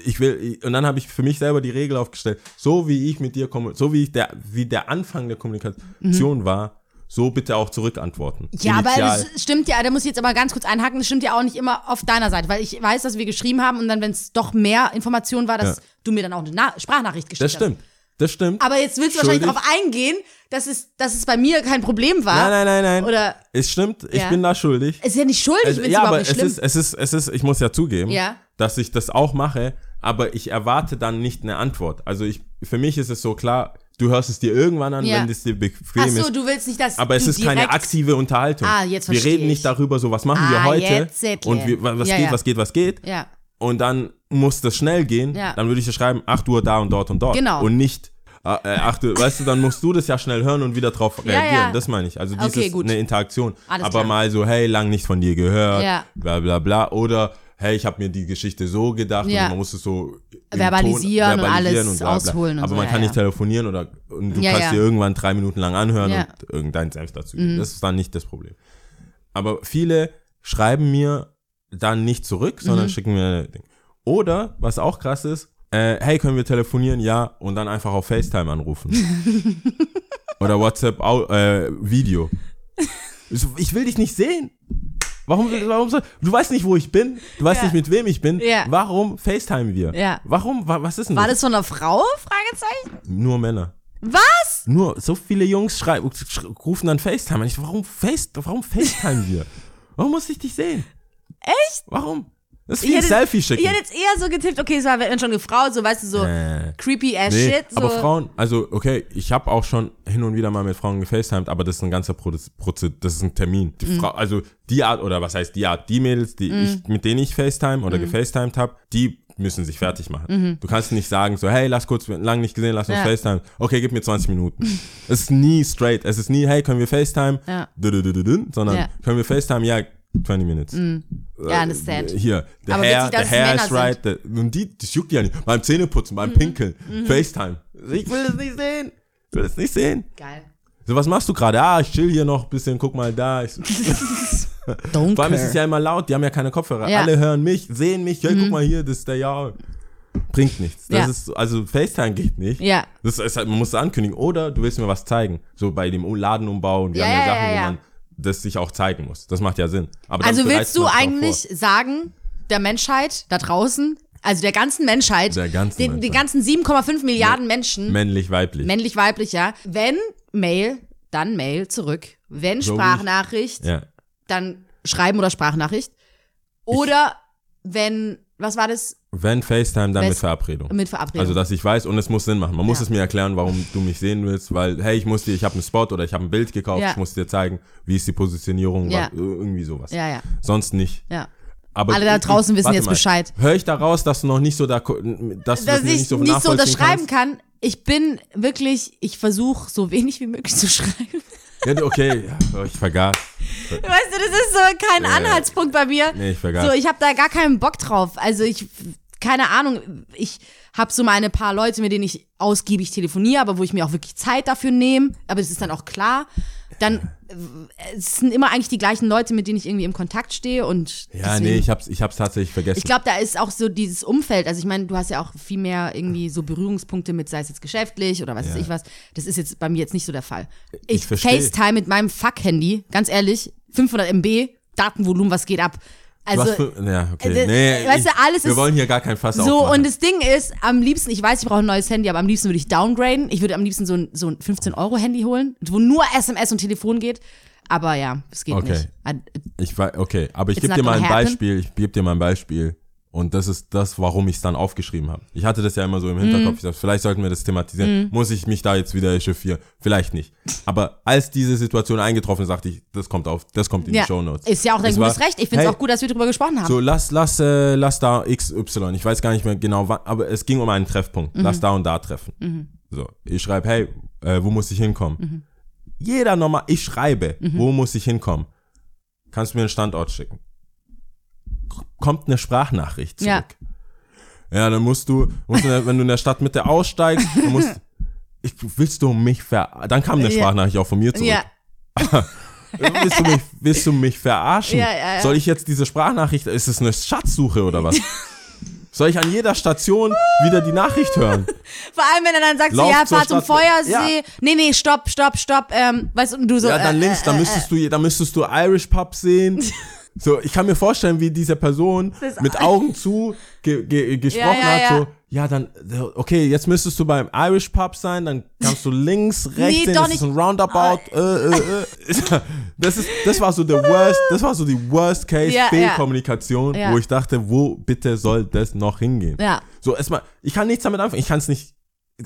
Ich will, und dann habe ich für mich selber die Regel aufgestellt, so wie ich mit dir komme, so wie ich der, wie der Anfang der Kommunikation war, so bitte auch zurückantworten.
Ja, aber
Initial.
es stimmt ja, da muss ich jetzt aber ganz kurz einhaken, das stimmt ja auch nicht immer auf deiner Seite, weil ich weiß, dass wir geschrieben haben und dann, wenn es doch mehr Informationen war, dass
Ja.
du mir dann auch eine Na Sprachnachricht geschickt
Das stimmt. Das stimmt.
Aber jetzt willst du wahrscheinlich darauf eingehen, dass es, dass es bei mir kein Problem war.
Nein, nein, nein, nein.
Oder
es stimmt, ich
Ja.
bin da schuldig.
es ist ja nicht schuldig,
Es, ja, aber
nicht
es
schlimm.
ist, es ist, es ist, ich muss ja zugeben,
Ja.
dass ich das auch mache, aber ich erwarte dann nicht eine Antwort. Also ich, für mich ist es so klar, du hörst es dir irgendwann an,
Ja.
wenn es dir bequem
Ach so,
ist.
du willst nicht, dass
Aber es ist keine aktive Unterhaltung.
Ah, jetzt
wir
verstehe
reden
ich.
nicht darüber, so was machen wir
Ah,
heute
jetzt
und wir, was
Ja,
geht,
ja.
was geht, was geht.
Ja,
Und dann muss das schnell gehen.
Ja.
Dann würde ich dir schreiben, 8 Uhr da und dort und dort.
Genau.
Und nicht äh, äh, ach du, weißt du, dann musst du das ja schnell hören und wieder drauf reagieren.
ja.
Das meine ich. Also
Okay,
dieses
gut.
eine Interaktion.
Alles
Aber
klar.
mal so, hey, lang nicht von dir gehört,
Ja.
bla bla bla. Oder hey, ich habe mir die Geschichte so gedacht
Ja.
und man muss es so im
Verbalisieren und alles
bla, bla.
ausholen und
Aber
so,
man
ja,
kann nicht telefonieren oder und du kannst dir irgendwann drei Minuten lang anhören.
Mhm.
und irgendeinen Senf dazu. geben. Das ist dann nicht das Problem. Aber viele schreiben mir dann nicht zurück, sondern
Mhm.
schicken mir Ding. Oder, was auch krass ist, äh, hey, können wir telefonieren? Ja, und dann einfach auf FaceTime anrufen. Oder WhatsApp äh, Video. Ich so, will dich nicht sehen. Warum, warum soll, du weißt nicht, wo ich bin, du weißt
Ja.
nicht, mit wem ich bin.
Ja.
Warum FaceTime wir?
Ja.
Warum? Wa- Was ist denn
War
das?
das von einer Frau? Fragezeichen.
Nur Männer.
Was?
Nur so viele Jungs schreiben, sch- rufen dann FaceTime. Und ich, warum, Face, warum FaceTime wir? Warum muss ich dich sehen?
Echt?
Warum? Das ist wie ein Selfie schicken.
Ich hätte jetzt eher so getippt, okay, es war wenn schon eine Frau, so weißt du, so
Äh.
creepy ass
Nee,
shit. So.
aber Frauen, also okay, ich habe auch schon hin und wieder mal mit Frauen gefacetimed, aber das ist ein ganzer Proze Proze das ist ein Termin. Die
Mhm.
Frau, also die Art, oder was heißt die Art, die Mädels, die ich, mit denen ich FaceTime
Mhm.
oder gefacetimed habe, die müssen sich fertig machen. Du kannst nicht sagen so, hey, lass kurz, lang nicht gesehen, lass uns
Ja.
FaceTime. Okay, gib mir 20 Minuten. es ist nie straight. Es ist nie, hey, können wir FaceTime?
Ja.
Sondern
Ja.
können wir FaceTime? Ja, 20 minutes.
Ja, understand.
Äh, Hier, der
Aber
Hair, der Hair is right. Der, und die, das juckt ja nicht. Beim Zähneputzen, beim Pinkeln, FaceTime. Ich will es nicht sehen. Ich will es nicht sehen.
Geil.
So, was machst du gerade? Ah, ich chill hier noch ein bisschen, guck mal da. Ich
Don't
vor allem ist
care.
es ja immer laut, die haben ja keine Kopfhörer.
Ja. Mhm.
Alle hören mich, sehen mich. Hey, guck mal hier, das ist der Ja. Bringt nichts. Das
Ja.
ist, also FaceTime geht nicht.
Ja.
Das ist halt, man muss es ankündigen. Oder du willst mir was zeigen. So bei dem Ladenumbau und wir
Ja,
haben ja, Sachen, wo man das sich auch zeigen muss. Das macht ja Sinn. Aber
Also willst du eigentlich sagen, der Menschheit da draußen, also der ganzen Menschheit,
Der ganzen
den, den
Menschheit.
ganzen 7,5 Milliarden
vor.
Menschen,
Männlich, weiblich.
männlich, weiblich, ja, wenn Mail, dann Mail zurück. Wenn
So ich-
Sprachnachricht,
ja.
dann Schreiben oder Sprachnachricht. Oder wenn, was war das?
Wenn FaceTime, dann
Wes-
mit Verabredung.
Mit Verabredung.
Also, dass ich weiß und es muss Sinn machen. Man muss
Ja.
es mir erklären, warum du mich sehen willst, weil, hey, ich muss dir, ich habe einen Spot oder ich habe ein Bild gekauft,
Ja.
ich muss dir zeigen, wie ist die Positionierung,
Ja.
irgendwie sowas.
ja, ja,
Sonst nicht.
ja.
Aber
Alle da draußen wissen jetzt Bescheid.
Höre ich da raus, dass du noch nicht so da, dass du
Dass
das mir
ich
nicht so
nicht so unterschreiben
kannst?
kann. Ich bin wirklich, ich versuche so wenig wie möglich zu schreiben.
Ja, okay, ja, ich vergaß.
Weißt du, das ist so kein
Ja.
Anhaltspunkt bei mir.
Nee, ich vergaß.
So, ich habe da gar keinen Bock drauf. Also ich, keine Ahnung, ich habe so meine paar Leute, mit denen ich ausgiebig telefoniere, aber wo ich mir auch wirklich Zeit dafür nehme. Aber es ist dann auch klar. Dann äh, es sind immer eigentlich die gleichen Leute, mit denen ich irgendwie im Kontakt stehe und
ja,
deswegen,
nee, ich hab's, ich hab's tatsächlich vergessen.
ich glaube, da ist auch so dieses Umfeld. Also ich meine, du hast ja auch viel mehr irgendwie so Berührungspunkte mit, sei es jetzt geschäftlich oder was weiß
Ja.
ich was. Das ist jetzt bei mir jetzt nicht so der Fall. Ich,
Ich versteh.
FaceTime mit meinem Fuck-Handy, ganz ehrlich, 500 MB, Datenvolumen, was geht ab? Also,
für- ja, okay.
äh,
nee,
weißt du, alles
wir
ist-
wollen hier gar kein Fass
so,
aufmachen.
und das Ding ist, am liebsten, ich weiß, ich brauche ein neues Handy, aber am liebsten würde ich downgraden. Ich würde am liebsten so ein, so ein 15-Euro-Handy holen, wo nur SMS und Telefon geht. Aber ja, es geht
Okay.
nicht.
Ich weiß, okay, aber ich gebe dir mal ein
happen.
Beispiel. Ich gebe dir mal ein Beispiel. Und das ist das, warum ich es dann aufgeschrieben habe. Ich hatte das ja immer so im Hinterkopf.
Mhm.
Ich dachte, vielleicht sollten wir das thematisieren. Muss ich mich da jetzt wieder echauffieren? Vielleicht nicht. Aber als diese Situation eingetroffen ist, dachte ich, das kommt auf, das kommt in
ja,
die Shownotes.
ist ja auch dein
Es
gutes
war,
Recht. Ich finde es
hey,
auch gut, dass wir darüber gesprochen haben.
So, lass, lass, äh, lass da XY. Ich weiß gar nicht mehr genau wann, aber es ging um einen Treffpunkt.
Mhm.
Lass da und da treffen. So, ich schreibe, hey, äh, wo muss ich hinkommen?
Mhm.
Jeder normal, ich schreibe, wo muss ich hinkommen? Kannst du mir einen Standort schicken? Kommt eine Sprachnachricht zurück.
Ja.
Ja, dann musst du, musst du, wenn du in der Stadtmitte aussteigst, du musst, ich, willst du mich ver, dann kam eine. Sprachnachricht auch von mir zurück.
ja,
Willst du mich, willst du mich verarschen?
Ja, ja, ja.
Soll ich jetzt diese Sprachnachricht, ist es eine Schatzsuche oder was? soll ich an jeder Station wieder die Nachricht hören.
Vor allem, wenn er dann sagt,
Lauf
ja, fahr zum Feuersee.
Ja.
Nee, nee, stopp, stopp, stopp. Ähm, weißt du, du so.
Ja, dann
äh,
links,
äh,
da
äh,
müsstest du, da müsstest du Irish Pub sehen. So, ich kann mir vorstellen, wie diese Person mit Augen zu ge ge gesprochen
Ja, ja,
hat, so, ja, dann, okay, jetzt müsstest du beim Irish Pub sein, dann kannst du links, rechts
Nee,
sehen, das ist ein Roundabout, äh, äh, äh. Das ist, das war so der worst, das war so die worst case
ja.
Fehlkommunikation,
Ja.
wo ich dachte, wo bitte soll das noch hingehen?
Ja.
So, erstmal, ich kann nichts damit anfangen, ich kann es nicht,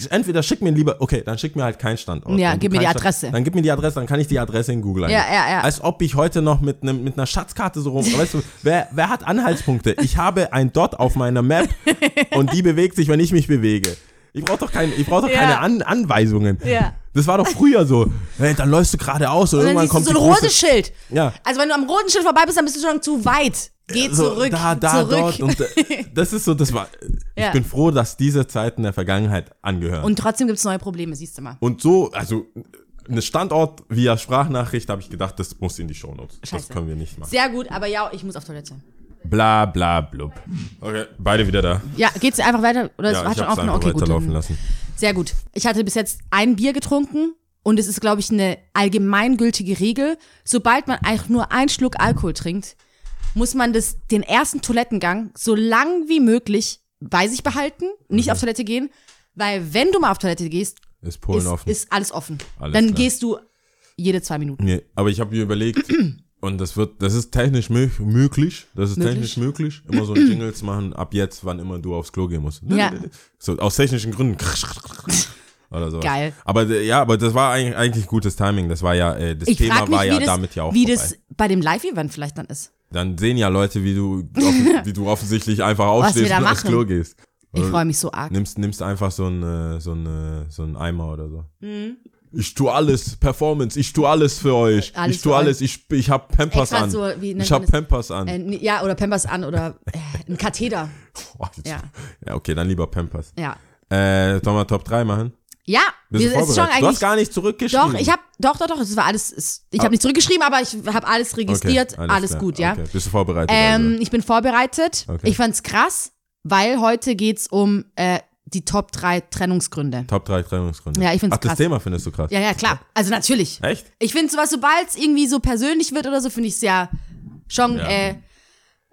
entweder schick mir lieber, okay, dann schick mir halt keinen Standort.
Ja,
du
gib mir die
keinen Stand-
Adresse.
Dann gib mir die Adresse, dann kann ich die Adresse in Google
Ja,
eingeben.
ja, ja.
Als ob ich heute noch mit, nem, mit einer Schatzkarte so rum, weißt du, wer, wer hat Anhaltspunkte? Ich habe ein Dot auf meiner Map und die bewegt sich, wenn ich mich bewege. Ich brauche doch, kein, ich brauch doch
Ja.
keine An Anweisungen.
Ja.
Das war doch früher so. Hey, dann läufst du geradeaus und,
Und
irgendwann kommt
so ein rotes Schild.
Ja.
Also wenn du am roten Schild vorbei bist, dann bist du schon zu weit. Geh
so,
zurück.
Da, da,
zurück.
dort. Und das ist so, das war. Ich
Ja.
bin froh, dass diese Zeiten der Vergangenheit angehören.
Und trotzdem gibt es neue Probleme, siehst du mal.
Und so, also eine Standort via Sprachnachricht habe ich gedacht, das muss in die Shownotes. Das können wir nicht machen.
Sehr gut, aber ja, ich muss auf Toilette.
Bla bla blub. Okay, beide wieder da.
Ja, geht's einfach weiter? Oder
Ja,
hat
ich
schon aufgenommen?
einfach
Okay, gut. Dann,
lassen.
Sehr gut. Ich hatte bis jetzt ein Bier getrunken und es ist, glaube ich, eine allgemeingültige Regel. Sobald man eigentlich nur einen Schluck Alkohol trinkt, muss man das, den ersten Toilettengang so lang wie möglich bei sich behalten, nicht
Mhm.
auf Toilette gehen, weil wenn du mal auf Toilette gehst,
Ist Polen
ist,
offen.
ist alles offen.
Alles
Dann
klar.
gehst du jede zwei Minuten.
nee, aber ich habe mir überlegt, und das wird, das ist technisch mö möglich. Das ist
Möglich?
technisch möglich. Immer so ein Jingles machen, ab jetzt, wann immer du aufs Klo gehen musst.
Ja.
So, aus technischen Gründen. Oder sowas.
Geil.
Aber äh, ja, aber das war eigentlich, eigentlich gutes Timing. Das war ja, äh, das
Ich
Thema
mich,
war ja
das,
damit ja auch
wie
vorbei.
das bei dem Live-Event vielleicht dann ist.
Dann sehen ja Leute, wie du, wie du offensichtlich einfach aufstehst und aufs. Klo gehst.
Ich
Oder
freue mich so arg.
Nimmst, nimmst einfach so einen so ein, äh, so ein Eimer oder so.
Mhm.
Ich tue alles, Performance, ich tue alles für euch.
Alles
ich tue alles, ich, ich hab Pampers
Extra
an.
so, nennt
ich
man
hab
das?
Pampers an.
Äh, ja, oder Pampers an oder äh, ein Katheter.
Boah, jetzt-
ja.
ja, okay, dann lieber Pampers.
Ja.
Äh, sollen wir Top 3 machen?
Ja, wir, ist schon
vorbereitet? Du hast
eigentlich.
gar nicht zurückgeschrieben.
Doch, ich habe doch, doch, doch, es war alles. Es, ich habe nicht zurückgeschrieben, aber ich habe alles registriert,
Okay,
alles,
klar.
gut, ja.
Okay. Bist du vorbereitet?
Ähm,
also?
ich bin vorbereitet.
Okay.
Ich fand's krass, weil heute geht's um äh, die Top 3 Trennungsgründe.
Top 3 Trennungsgründe.
Ja, ich find's
Ach, das
krass.
Thema findest du krass.
Ja, ja, klar. Also natürlich.
Echt?
Ich finde sowas, sobald es irgendwie so persönlich wird oder so, finde ich es ja schon,
Ja.
äh,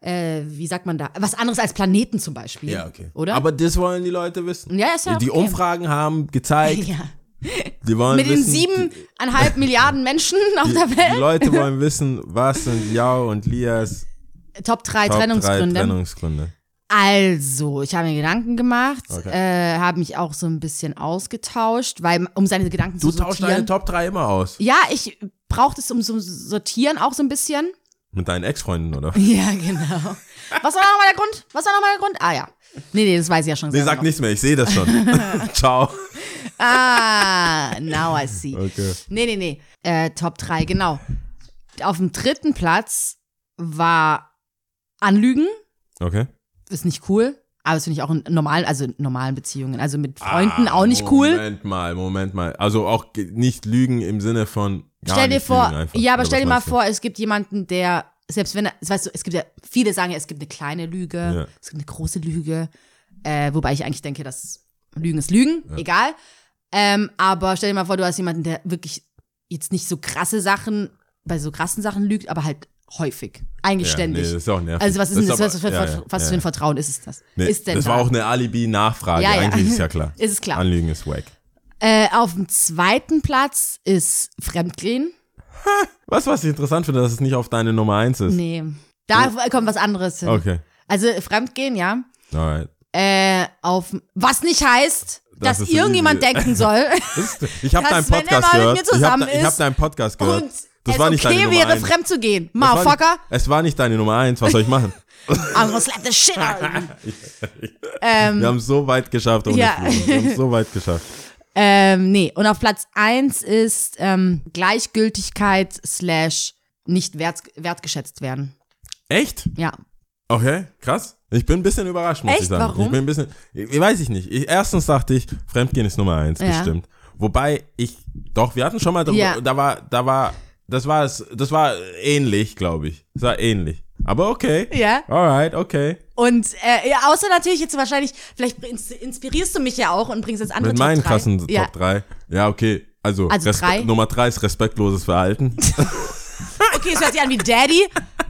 äh, wie sagt man da? Was anderes als Planeten zum Beispiel.
Ja, okay.
Oder?
Aber das wollen die Leute wissen.
Ja, ist ja
Die
okay.
Umfragen haben gezeigt,
ja.
die wollen
Mit den
wissen,
siebeneinhalb Milliarden Menschen auf
die,
der
die
Welt.
Leute wollen wissen, was sind Jao und Lias
Top 3
Top
Trennungsgründe.
3 Trennungsgründe.
Also, ich habe mir Gedanken gemacht,
Okay.
äh, habe mich auch so ein bisschen ausgetauscht, weil um seine Gedanken
Du
zu
tauschst
sortieren.
deine Top 3 immer aus.
ja, ich brauche das um so sortieren auch so ein bisschen.
Mit deinen Ex-Freunden, oder?
Ja, genau. Was war nochmal der Grund? Was war nochmal der Grund? Ah ja. Nee, nee, das weiß ich ja schon.
Nee, sag
noch.
nichts mehr, ich sehe das schon. Ciao.
Ah, now I see.
Okay.
Nee, nee, nee. Äh, Top 3, genau. Auf dem dritten Platz war Anlügen.
Okay.
Ist nicht cool. Aber das finde ich auch in normalen, also in normalen Beziehungen. Also mit Freunden
Ah,
auch nicht cool.
Moment mal, Moment mal. Also auch nicht lügen im Sinne von
Stell dir vor,
einfach.
ja, aber stell dir mal vor, es gibt jemanden, der, selbst wenn er, weißt du, es gibt ja, viele sagen ja, es gibt eine kleine Lüge,
Ja.
es gibt eine große Lüge, äh, wobei ich eigentlich denke, dass Lügen ist Lügen, egal. Ähm, aber stell dir mal vor, du hast jemanden, der wirklich jetzt nicht so krasse Sachen, bei so krassen Sachen lügt, aber halt häufig, eigentlich
Ja,
ständig.
Nee, das ist auch nervig.
also was ist denn das,
aber-
was, für,
ja,
was
ja,
für ein
ja.
Vertrauen ist es das?
Nee,
ist denn
das
da?
war auch eine Alibi-Nachfrage.
Ja, ja.
Eigentlich ist ja klar.
Ist es klar.
Anlügen ist wack.
Äh, auf dem zweiten Platz ist Fremdgehen.
Was, was ich interessant finde, dass es nicht auf deine Nummer 1 ist.
Nee. Da kommt was anderes hin.
Okay.
Also Fremdgehen, ja.
Alright.
Äh, auf was nicht heißt,
Das
dass irgendjemand denken soll.
Das ist, ich habe
Dass,
deinen
wenn er
Podcast
mal mit
gehört.
mir
Ich habe hab deinen Podcast gehört.
und
das
es
war nicht
okay
deine Nummer
wäre,
eins.
fremd zu gehen. Motherfucker,
Es war nicht deine Nummer 1. Was soll ich machen?
I'm gonna slap the shit out of you. ähm,
Wir haben es so weit geschafft ohne
Ja.
Fluchen. Wir haben es so weit geschafft.
ähm, nee, und auf Platz eins ist ähm, Gleichgültigkeit slash nicht wert, wertgeschätzt werden.
Echt?
Ja.
Okay, krass. Ich bin ein bisschen überrascht, muss
Echt?
ich sagen.
Warum?
Ich bin ein bisschen, ich, weiß ich nicht. Ich, erstens dachte ich, Fremdgehen ist Nummer eins,
Ja.
bestimmt. Wobei ich, doch, wir hatten schon mal darüber,
Ja.
da war, da war, das war es, das war ähnlich, glaube ich. Das war ähnlich. Aber okay.
Ja.
Alright, okay.
Und äh, ja, außer natürlich jetzt wahrscheinlich, vielleicht ins- inspirierst du mich ja auch und bringst jetzt andere
Mit
Top
meinen
drei.
krassen
ja.
Top 3. Ja, okay. Also,
Also drei.
Nummer 3 ist respektloses Verhalten.
Okay, es hört sich an wie Daddy.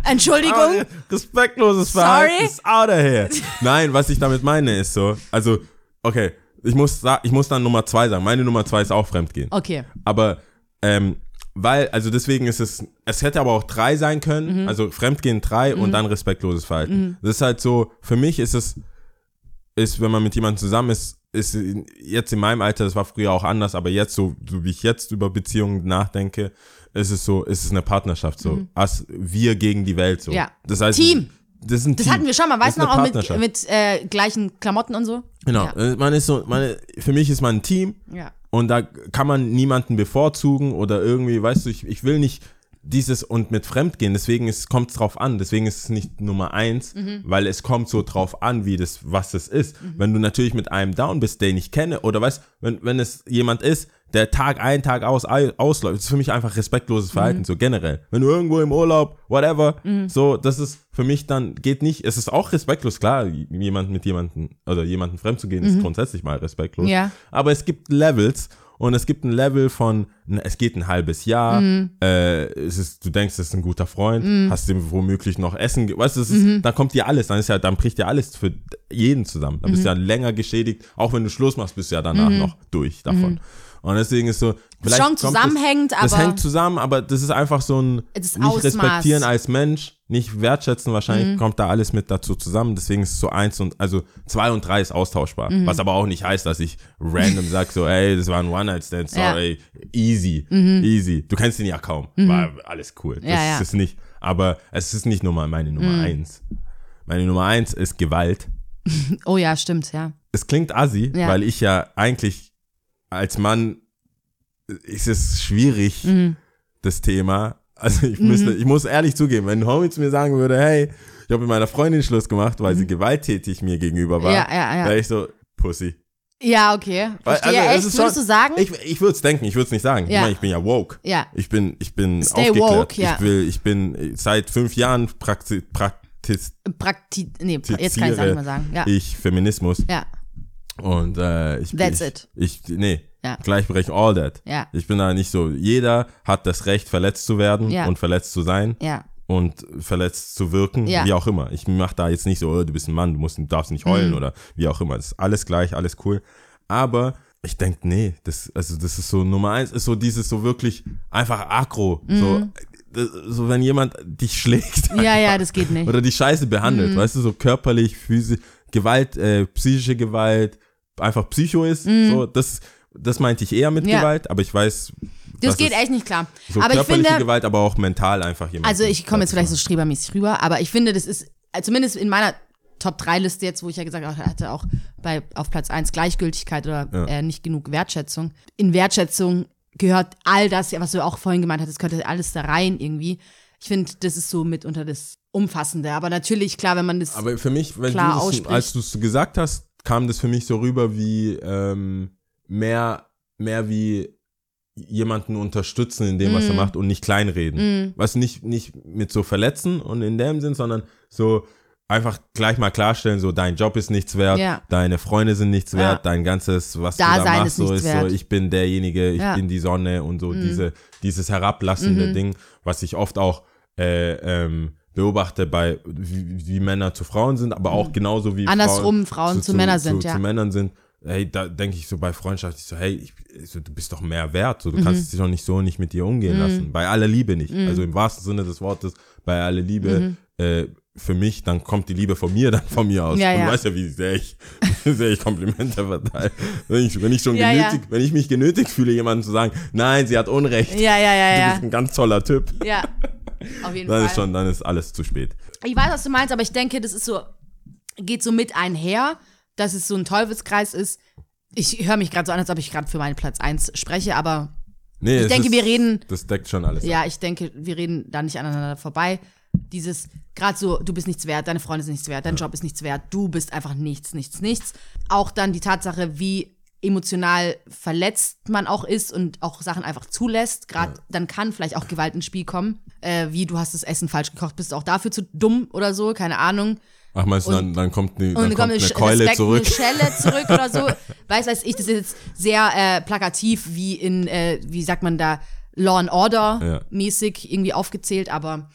Entschuldigung.
Aber respektloses
Sorry?
Verhalten ist out of here. Nein, was ich damit meine ist so, also, okay, ich muss, ich muss dann Nummer 2 sagen. Meine Nummer 2 ist auch Fremdgehen.
Okay.
Aber, ähm, weil, also deswegen ist es, es hätte aber auch drei sein können,
Mhm.
also Fremdgehen drei und dann respektloses Verhalten. Das ist halt so, für mich ist es, ist, wenn man mit jemandem zusammen ist, ist jetzt in meinem Alter, das war früher auch anders, aber jetzt so, so wie ich jetzt über Beziehungen nachdenke, ist es so, ist es eine Partnerschaft so, als wir gegen die Welt so.
Mhm. Ja.
Das heißt,
Team.
Das ist ein
Das hatten wir schon mal, weißt du noch, auch mit, mit äh, gleichen Klamotten und so?
Genau,
Ja.
äh, man ist so, man, für mich ist man ein Team
Ja.
Und da kann man niemanden bevorzugen oder irgendwie, weißt du, ich, ich will nicht dieses und mit Fremdgehen, deswegen kommt es drauf an, deswegen ist es nicht Nummer eins,
Mhm.
weil es kommt so drauf an, wie das, was es ist. Wenn du natürlich mit einem down bist, den ich kenne, oder weißt, wenn, wenn es jemand ist, der Tag ein, Tag aus, ausläuft, das ist für mich einfach respektloses Verhalten, so generell. Wenn du irgendwo im Urlaub, whatever, so, das ist für mich dann, geht nicht, es ist auch respektlos, klar, jemand mit jemandem, oder jemanden fremd zu gehen, ist grundsätzlich mal respektlos.
Ja.
Aber es gibt Levels und es gibt ein Level von, es geht ein halbes Jahr, äh, es ist, du denkst, es ist ein guter Freund, hast ihm womöglich noch Essen, weißt du, es ist, dann kommt dir alles, dann ist ja, dann bricht dir alles für jeden zusammen. Dann bist du ja länger geschädigt, auch wenn du Schluss machst, bist du ja danach noch durch davon. Und deswegen ist so, vielleicht
Schon
kommt
zusammenhängend,
das, das
aber-
hängt zusammen, aber das ist einfach so ein
Das
nicht
Ausmaß.
respektieren als Mensch, nicht wertschätzen, wahrscheinlich
Mhm.
kommt da alles mit dazu zusammen. Deswegen ist es so eins und also zwei und drei ist austauschbar.
Mhm.
Was aber auch nicht heißt, dass ich random sag so, ey, das war ein One-Night-Stand,
Ja.
sorry, easy, easy. Du kennst ihn ja kaum. War alles cool. Das
Mhm. Ja, ja.
ist es nicht. Aber es ist nicht Nummer, meine Nummer
Mhm.
eins. Meine Nummer eins ist Gewalt.
Oh ja, stimmt, ja.
Es klingt assi,
Ja.
weil ich ja eigentlich als Mann ist es schwierig,
Mhm.
das Thema. Also ich müsste, ich muss ehrlich zugeben, wenn Homie zu mir sagen würde, hey, ich habe mit meiner Freundin Schluss gemacht, weil sie gewalttätig mir gegenüber war,
Mhm. Ja, ja, ja.
wäre ich so, Pussy.
Ja, okay.
Weil,
Verstehe.
also, es
Echt?
ist
Würdest
schon-
du sagen?
Ich, ich würde es denken, ich würde es nicht sagen.
Ja.
Ich meine, ich bin ja woke.
Ja.
Ich bin, ich bin
Stay
aufgeklärt.
woke, ja.
Ich will, ich bin seit fünf Jahren prakti praktiz
Prakti nee, jetzt kann ich es nicht mehr sagen. Ja.
ich Feminismus.
Ja.
Und äh, ich
That's
ich,
it.
Ich, nee,
Ja.
Gleichberechtigung, all that.
Ja.
Ich bin da nicht so, jeder hat das Recht, verletzt zu werden
Ja.
und verletzt zu sein
Ja.
und verletzt zu wirken,
Ja.
wie auch immer. Ich mach da jetzt nicht so, oh, du bist ein Mann, du musst, darfst nicht
Mhm.
heulen oder wie auch immer. Das ist alles gleich, alles cool. Aber ich denk, nee, das, also das ist so Nummer eins, ist so dieses so wirklich einfach aggro. So, das, so wenn jemand dich schlägt
Mhm. Ja, ja, das geht nicht.
oder die Scheiße behandelt,
Mhm.
weißt du, so körperlich, physisch, Gewalt, äh, psychische Gewalt, einfach Psycho ist, so, das, das meinte ich eher mit.
Ja.
Gewalt, aber ich weiß,
Das geht echt nicht klar.
so
aber ich
körperliche
finde,
Gewalt, aber auch mental einfach jemand.
also ich komme jetzt vielleicht so strebermäßig rüber, aber ich finde, das ist, äh, zumindest in meiner Top-3-Liste jetzt, wo ich ja gesagt habe, hatte auch bei, auf Platz 1 Gleichgültigkeit oder
Ja.
äh, nicht genug Wertschätzung. In Wertschätzung gehört all das, was du auch vorhin gemeint hattest, gehört alles da rein irgendwie. Ich finde, das ist so mitunter das Umfassende. Aber natürlich, klar, wenn man das.
Aber für mich, wenn
klar
du das,
ausspricht.
als du es gesagt hast, kam das für mich so rüber wie ähm, mehr, mehr wie jemanden unterstützen in dem, was
Mm.
er macht und nicht kleinreden. Was nicht, nicht mit so verletzen und in dem Sinn, sondern so einfach gleich mal klarstellen, so dein Job ist nichts wert,
Ja.
deine Freunde sind nichts wert,
Ja.
dein ganzes, was
Dasein
du da machst,
ist
so ist
wert.
so, ich bin derjenige, ich
Ja.
bin die Sonne und so diese, dieses herablassende
Mhm.
Ding, was ich oft auch äh, ähm, beobachte bei wie, wie Männer zu Frauen sind, aber auch genauso wie
Mhm. Andersrum Frauen zu Männern sind,
zu,
ja.
zu Männern sind. Hey, da denke ich so bei Freundschaft, ich so, hey, ich, so, du bist doch mehr wert, so, du kannst
Mhm.
dich doch nicht so nicht mit dir umgehen lassen. Bei aller Liebe nicht. Also im wahrsten Sinne des Wortes, bei aller Liebe,
Mhm.
äh, für mich, dann kommt die Liebe von mir, dann von mir aus.
Ja,
Und
ja.
du weißt ja, wie sehr ich, sehr ich Komplimente verteile. Wenn ich, wenn ich schon
Ja,
genötigt, wenn ich mich genötigt fühle, jemandem zu sagen, nein, sie hat Unrecht.
ja, ja, ja,
Du
ja.
bist ein ganz toller Typ.
Ja. Auf jeden
Dann
Fall.
ist schon, dann ist alles zu spät.
Ich weiß, was du meinst, aber ich denke, das ist so, geht so mit einher, dass es so ein Teufelskreis ist. Ich höre mich gerade so an, als ob ich gerade für meinen Platz 1 spreche, aber
Nee,
Ich denke,
ist,
wir reden-
Das deckt schon alles. ab.
ja, ich denke, wir reden da nicht aneinander vorbei. Dieses, gerade so, du bist nichts wert, deine Freunde sind nichts wert, dein Job ist nichts wert, du bist einfach nichts, nichts, nichts. Auch dann die Tatsache, wie emotional verletzt man auch ist und auch Sachen einfach zulässt. Gerade dann kann vielleicht auch Gewalt ins Spiel kommen. Äh, wie du hast das Essen falsch gekocht, bist du auch dafür zu dumm oder so, keine Ahnung.
Ach, meinst du, dann, dann kommt eine,
Und
dann kommt eine
Sch-
Keule
Respekt,
zurück.
Eine Schelle zurück oder so. Weiß, weiß ich, das ist jetzt sehr äh, plakativ, wie in, äh, wie sagt man da, Law and Order
Ja.
mäßig irgendwie aufgezählt, aber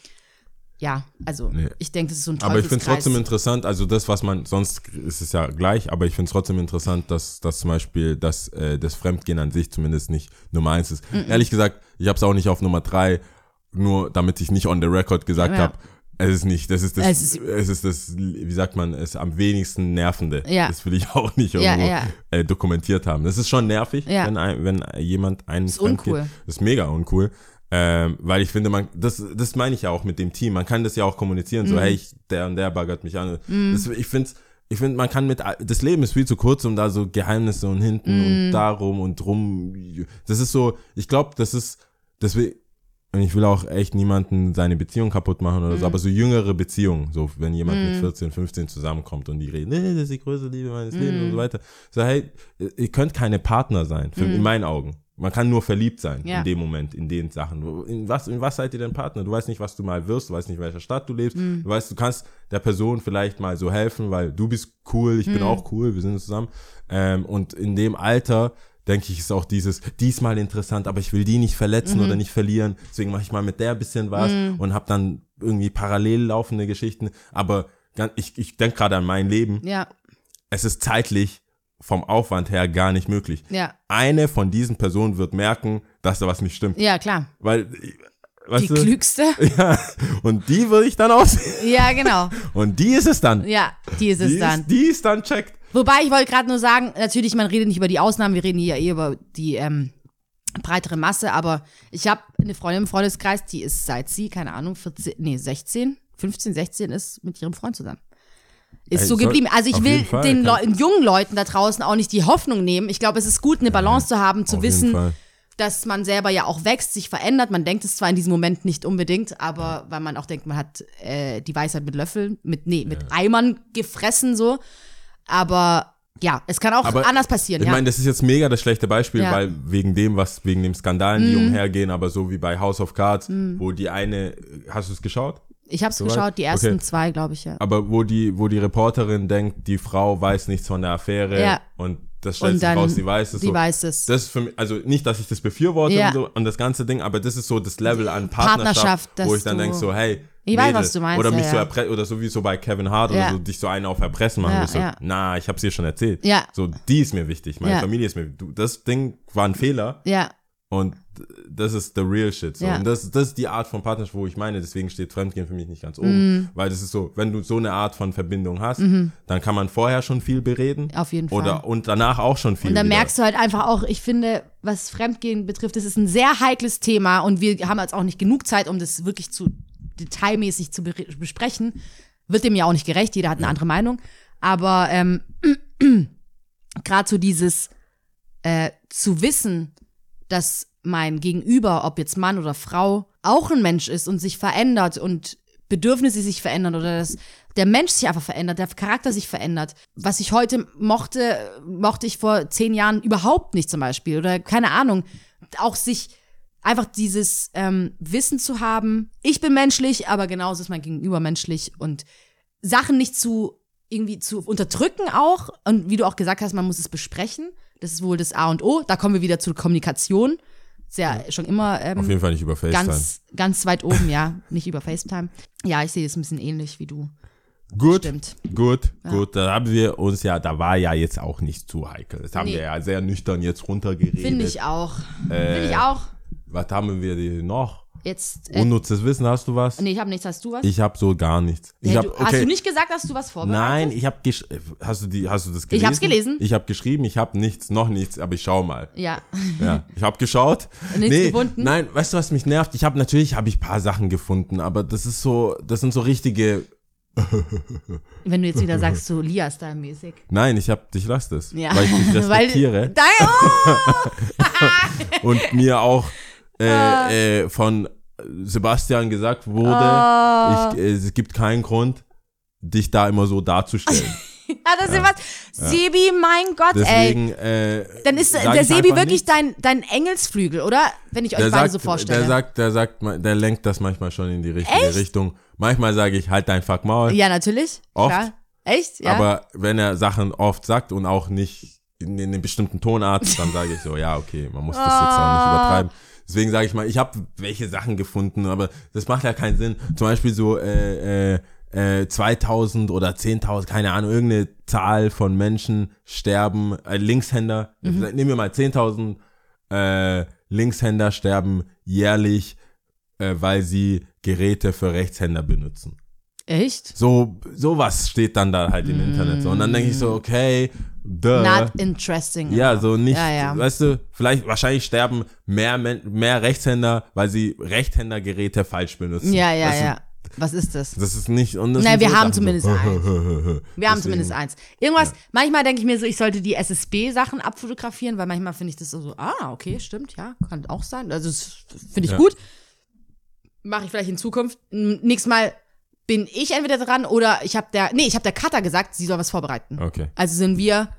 ja, also
Nee.
ich denke, das ist so ein
Aber ich finde es trotzdem interessant, also das, was man, sonst ist es ja gleich, aber ich finde es trotzdem interessant, dass, dass zum Beispiel dass, äh, das Fremdgehen an sich zumindest nicht Nummer eins ist. Ehrlich gesagt, ich habe es auch nicht auf Nummer drei, nur damit ich nicht on the record gesagt
Ja.
habe, es ist nicht, das ist das,
Es
es
ist-
ist, das, wie sagt man, es am wenigsten nervende.
Ja.
Das will ich auch nicht
Ja,
irgendwo
ja.
Äh, dokumentiert haben. Das ist schon nervig,
Ja.
wenn, ein, wenn jemand einen
Ist
fremdgeht.
uncool.
Das ist mega uncool. Ähm, weil ich finde, man, das, das meine ich ja auch mit dem Team. Man kann das ja auch kommunizieren,
Mhm.
so, hey, ich, der und der baggert mich an. Das, ich finde, ich finde, man kann mit, das Leben ist viel zu kurz, um da so Geheimnisse und hinten
Mhm.
und darum und drum. Das ist so, ich glaube, das ist, deswegen, und ich will auch echt niemanden seine Beziehung kaputt machen oder
Mhm.
so, aber so jüngere Beziehungen, so wenn jemand mit 14, 15 zusammenkommt und die reden, nee, das ist die größte Liebe meines Lebens
Mhm.
und so weiter. So, hey, ihr könnt keine Partner sein, für, in meinen Augen. Man kann nur verliebt sein
Ja.
in dem Moment, in den Sachen. In was, in was seid ihr denn Partner? Du weißt nicht, was du mal wirst, du weißt nicht, in welcher Stadt du lebst.
Mhm.
Du weißt, du kannst der Person vielleicht mal so helfen, weil du bist cool, ich bin
Mhm.
auch cool, wir sind zusammen. Ähm, und in dem Alter, denke ich, ist auch dieses, diesmal interessant, aber ich will die nicht verletzen
Mhm.
oder nicht verlieren. Deswegen mache ich mal mit der ein bisschen was und habe dann irgendwie parallel laufende Geschichten. Aber ich, ich denke gerade an mein Leben.
Ja,
Es ist zeitlich vom Aufwand her gar nicht möglich.
ja,
Eine von diesen Personen wird merken, dass da was nicht stimmt.
ja, klar.
Weil, weißt
Die
du,
klügste.
ja, und die würde ich dann aussehen.
Ja, genau.
Und die ist es dann.
Ja, die ist es
die,
dann.
Ist, die ist dann checkt.
Wobei, ich wollte gerade nur sagen, natürlich, man redet nicht über die Ausnahmen, wir reden hier eher über die ähm, breitere Masse, aber ich habe eine Freundin im Freundeskreis, die ist seit sie, keine Ahnung, 14, nee, 16, 15, 16 ist mit ihrem Freund zusammen. Ist so geblieben. Also ich will
Fall,
den Leu jungen Leuten da draußen auch nicht die Hoffnung nehmen. Ich glaube, es ist gut, eine Balance zu haben, zu wissen, dass man selber ja auch wächst, sich verändert. Man denkt es zwar in diesem Moment nicht unbedingt, aber weil man auch denkt, man hat äh, die Weisheit mit Löffeln, mit, nee, mit Eimern gefressen so. Aber ja, es kann auch
Aber
anders passieren,
Ich
ja.
meine, das ist jetzt mega das schlechte Beispiel,
Ja. Mhm.
weil wegen dem, was, wegen dem Skandalen, die umhergehen, aber so wie bei House of Cards, wo die eine, hast du es geschaut?
Ich habe es
Soweit?
geschaut, die ersten
Okay.
zwei, glaube ich, ja.
Aber wo die, wo die Reporterin denkt, die Frau weiß nichts von der Affäre
Ja.
und das stellt sich raus, sie weiß es.
sie
so.
weiß es.
Das ist für mich, also nicht, dass ich das befürworte
Ja.
und, so, und das ganze Ding, aber das ist so das Level an Partnerschaft,
Partnerschaft,
wo ich dann denke so, hey,
Ich weiß,
Mädel,
was du meinst,
Oder
ja,
mich so
ja.
erpre oder so wie so bei Kevin Hart oder so, dich so einen auf Erpressen machen.
Ja,
so. Na, ich hab's dir schon erzählt.
Ja.
So, die ist mir wichtig, meine. Familie ist mir du, Das Ding war ein Fehler
Ja,
und das ist the real shit. So.
Ja.
Und das, das ist die Art von Partnerschaft, wo ich meine, deswegen steht Fremdgehen für mich nicht ganz oben.
Mhm.
Weil das ist so, wenn du so eine Art von Verbindung hast, dann kann man vorher schon viel bereden.
Auf jeden Fall.
Oder und danach auch schon viel.
Und dann
wieder.
merkst du halt einfach auch, ich finde, was Fremdgehen betrifft, das ist ein sehr heikles Thema und wir haben jetzt auch nicht genug Zeit, um das wirklich zu detailmäßig zu be besprechen. Wird dem ja auch nicht gerecht, jeder hat eine andere Meinung. Aber ähm, gerade so dieses äh, zu wissen, dass mein Gegenüber, ob jetzt Mann oder Frau, auch ein Mensch ist und sich verändert und Bedürfnisse sich verändern oder dass der Mensch sich einfach verändert, der Charakter sich verändert. Was ich heute mochte, mochte ich vor zehn Jahren überhaupt nicht zum Beispiel oder keine Ahnung. Auch sich einfach dieses ähm, Wissen zu haben, ich bin menschlich, aber genauso ist mein Gegenüber menschlich und Sachen nicht zu irgendwie zu unterdrücken auch und wie du auch gesagt hast, man muss es besprechen. Das ist wohl das A und O. Da kommen wir wieder zur Kommunikation. Ist ja schon immer ähm,
Auf jeden Fall nicht über FaceTime.
ganz, ganz weit oben, ja. Nicht über FaceTime. Ja, ich sehe es ein bisschen ähnlich wie du.
gut,
Stimmt.
gut, gut. Da haben wir uns ja, da war ja jetzt auch nicht zu heikel. Das haben
Nee.
wir ja sehr nüchtern jetzt runtergeredet.
Finde ich auch.
Äh,
Finde ich auch.
Was haben wir noch?
Jetzt. Äh,
Unnützes Wissen, hast du was?
nee, ich habe nichts. Hast du was?
Ich habe so gar nichts. Ich
Nee,
hab,
du,
okay.
Hast du nicht gesagt, dass du was vorbereitet
Nein, ich habe hast du die hast du das gelesen?
Ich hab's gelesen.
Ich habe geschrieben, ich habe nichts, noch nichts, aber ich schau mal.
Ja.
Ja, ich habe geschaut.
Nichts gefunden?
Nein, weißt du, was mich nervt? Ich habe natürlich habe ich paar Sachen gefunden, aber das ist so, das sind so richtige
Wenn du jetzt wieder sagst, so Lia-Style-mäßig.
Nein, ich habe ich lass das,
Ja.
weil ich dich respektiere
Weil, Dein, oh!
und mir auch äh, äh, von Sebastian gesagt wurde,
Ah.
ich, äh, es gibt keinen Grund dich da immer so darzustellen.
Ja, das ist was. Sebi, mein Gott,
Deswegen, äh,
ey. Dann ist der Sebi wirklich
nichts.
dein, dein Engelsflügel, oder? Wenn ich euch
der
beide
sagt,
so vorstelle.
Der sagt, der sagt, der lenkt das manchmal schon in die richtige
Echt?
Richtung. Manchmal sage ich, halt dein Fuck Maul.
ja, natürlich.
Oft.
Klar. Echt? Ja.
Aber wenn er Sachen oft sagt und auch nicht in, in einem bestimmten Tonart, dann sage ich so, ja, okay, man muss das jetzt auch
Ah.
nicht übertreiben. Deswegen sage ich mal, ich habe welche Sachen gefunden, aber das macht ja keinen Sinn. Zum Beispiel so äh, äh, äh, 2000 oder 10.000, keine Ahnung, irgendeine Zahl von Menschen sterben, äh, Linkshänder,
Mhm.
nehmen wir mal 10.000 äh, Linkshänder sterben jährlich, äh, weil sie Geräte für Rechtshänder benutzen.
Echt?
So, sowas steht dann da halt im Internet. So. Und dann denke ich so, okay, duh.
Not interesting.
ja, so nicht,
Ja, ja.
weißt du, vielleicht, wahrscheinlich sterben mehr, mehr Rechtshänder, weil sie Rechtshändergeräte falsch benutzen.
Ja, ja,
weißt du,
ja. Was ist das?
Das ist nicht, und das
Nein, wir
so
haben
Sachen
zumindest
so.
Wir haben
Deswegen-
zumindest eins. Irgendwas, manchmal denke ich mir so, ich sollte die SSB-Sachen abfotografieren, weil manchmal finde ich das so, ah, okay, stimmt, ja, kann auch sein. Also, das finde ich
Ja.
gut. Mache ich vielleicht in Zukunft. Nächstes Mal bin ich entweder dran oder ich habe der, nee, ich habe der Cutter gesagt, sie soll was vorbereiten.
Okay,
Also sind wir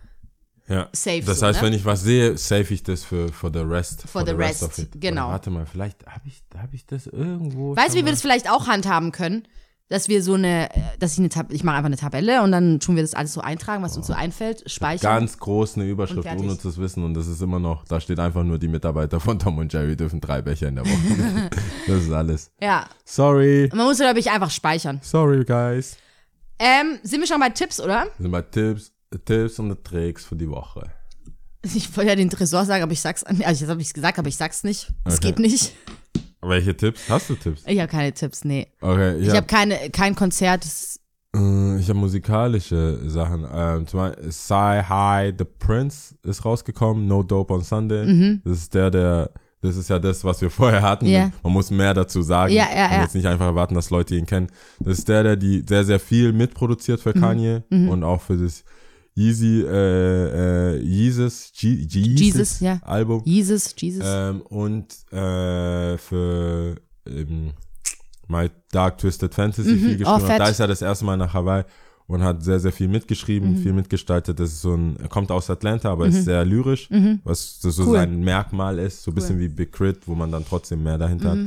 ja.
safe.
Das
so,
heißt,
ne?
wenn ich was sehe, save ich das für for the rest.
For the rest,
of it.
genau.
Oder Warte mal, vielleicht habe ich, hab ich das irgendwo.
Weißt du, wie wir das vielleicht auch handhaben können? Dass wir so eine, äh, dass ich eine Tab ich mache einfach eine Tabelle und dann tun wir das alles so eintragen, was uns so einfällt, speichern.
ganz groß eine Überschrift ohne zu wissen und das ist immer noch, da steht einfach nur die Mitarbeiter von Tom und Jerry dürfen drei Becher in der Woche. das ist alles.
Ja.
Sorry.
Man muss, glaube ich, einfach speichern.
Sorry, guys.
Ähm, sind wir schon bei Tipps, oder?
Das sind mal Tipps, Tipps und Tricks für die Woche.
Ich wollte ja den Tresor sagen, aber ich sag's, also jetzt habe ich es gesagt, aber ich sag's nicht. Es
Okay.
geht nicht.
Welche Tipps? Hast du Tipps?
Ich habe keine Tipps, nee.
Okay,
Ich
ich
habe
habe
keine, kein Konzert.
äh, ich hab musikalische Sachen. Ähm, zum Beispiel Sci High The Prince ist rausgekommen, No Dope on Sunday.
Mhm.
Das ist der, der, das ist ja das, was wir vorher hatten.
Ja.
Man muss mehr dazu sagen.
Ja, ja,
und
ja.
jetzt nicht einfach erwarten, dass Leute ihn kennen. Das ist der, der die sehr, sehr viel mitproduziert
Mhm.
für Kanye und auch für das Yeezy, äh, äh, Jesus, Je Jesus,
Jesus, ja.
Album.
Jesus, Jesus.
Ähm, und äh, für ähm, My Dark Twisted Fantasy viel geschrieben.
Oh,
hat.
fett.
da ist er das erste Mal nach Hawaii und hat sehr, sehr viel mitgeschrieben,
Mhm.
viel mitgestaltet. Das ist so ein, er kommt aus Atlanta, aber ist sehr lyrisch, was das so
Mhm. Cool.
sein Merkmal ist, so ein bisschen wie Big Crit, wo man dann trotzdem mehr dahinter hat.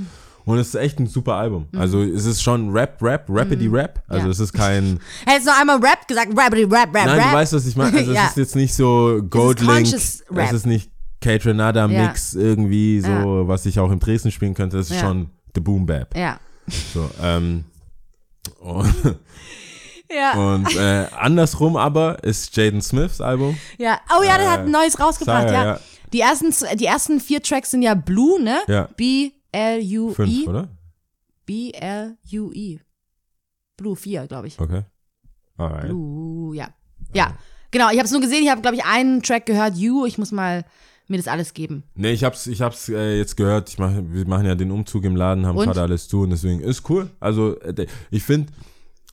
Mhm.
Und es ist echt ein super Album. Also es ist schon Rap, Rap, Rappity Rap. Also
Mhm. Ja.
es ist kein,
Hättest du noch einmal Rap gesagt? Rappity, Rap, Rap,
nein,
Rap.
du weißt, was ich meine. Also
Ja.
es ist jetzt nicht so Goldlink,
conscious Rap.
es ist nicht Kate
Ja.
Mix irgendwie so,
Ja.
was ich auch im Dresden spielen könnte. Das ist
Ja.
schon The Boom Bap.
ja.
So, ähm, und
Ja.
und äh, andersrum aber ist Jaden Smiths Album.
ja. Oh ja, der hat ein neues rausgebracht,
Saga,
ja.
Äh, ja.
Die, ersten, die ersten vier Tracks sind ja Blue, ne?
Ja.
B-L-U-E.
Fünf, oder?
B-L-U-E. Blue 4, glaube ich.
Okay. Alright.
Blue, ja. Ja, genau. Ich habe es nur gesehen. Ich habe, glaube ich, einen Track gehört, You. Ich muss mal mir das alles geben.
Nee, ich hab's, ich hab's äh, jetzt gehört. Ich mach, wir machen ja den Umzug im Laden, haben
Und?
gerade alles zu und deswegen ist cool. Also äh, ich finde,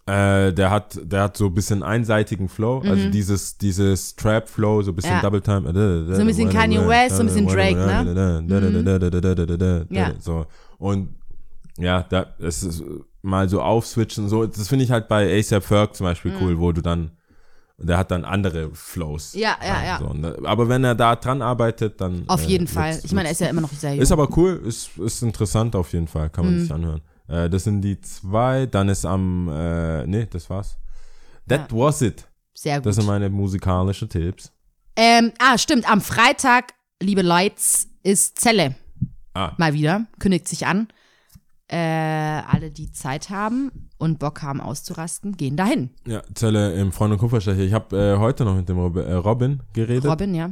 äh, der hat, der hat so ein bisschen einseitigen Flow, also dieses, dieses Trap Flow, so ein bisschen
Mhm. Ja.
Double Time.
So ein bisschen Kanye West, so ein bisschen Drake,
ne?
Ja.
So und ja, da es ist mal so aufswitchen, so das finde ich halt bei ASAP Ferg zum Beispiel cool, wo du dann der hat dann andere Flows.
Mhm. Ja, ja, ja.
So, und, äh, aber wenn er da dran arbeitet, dann.
Auf
äh,
jeden Fall. Ich meine, er ist ja immer noch sehr jung.
Ist aber cool, ist, ist interessant auf jeden Fall, kann man
Mhm.
sich anhören. Äh, das sind die zwei, dann ist am, äh, nee, das war's. That was it.
sehr gut.
Das sind meine musikalischen Tipps.
Ähm, ah, stimmt. Am Freitag, liebe Leute, ist Zelle.
Ah.
Mal wieder. Kündigt sich an. Äh, alle, die Zeit haben und Bock haben auszurasten, gehen dahin.
Ja, Zelle im Freund und Kupferstecher. Ich habe äh, heute noch mit dem äh, Robin geredet
Robin, ja.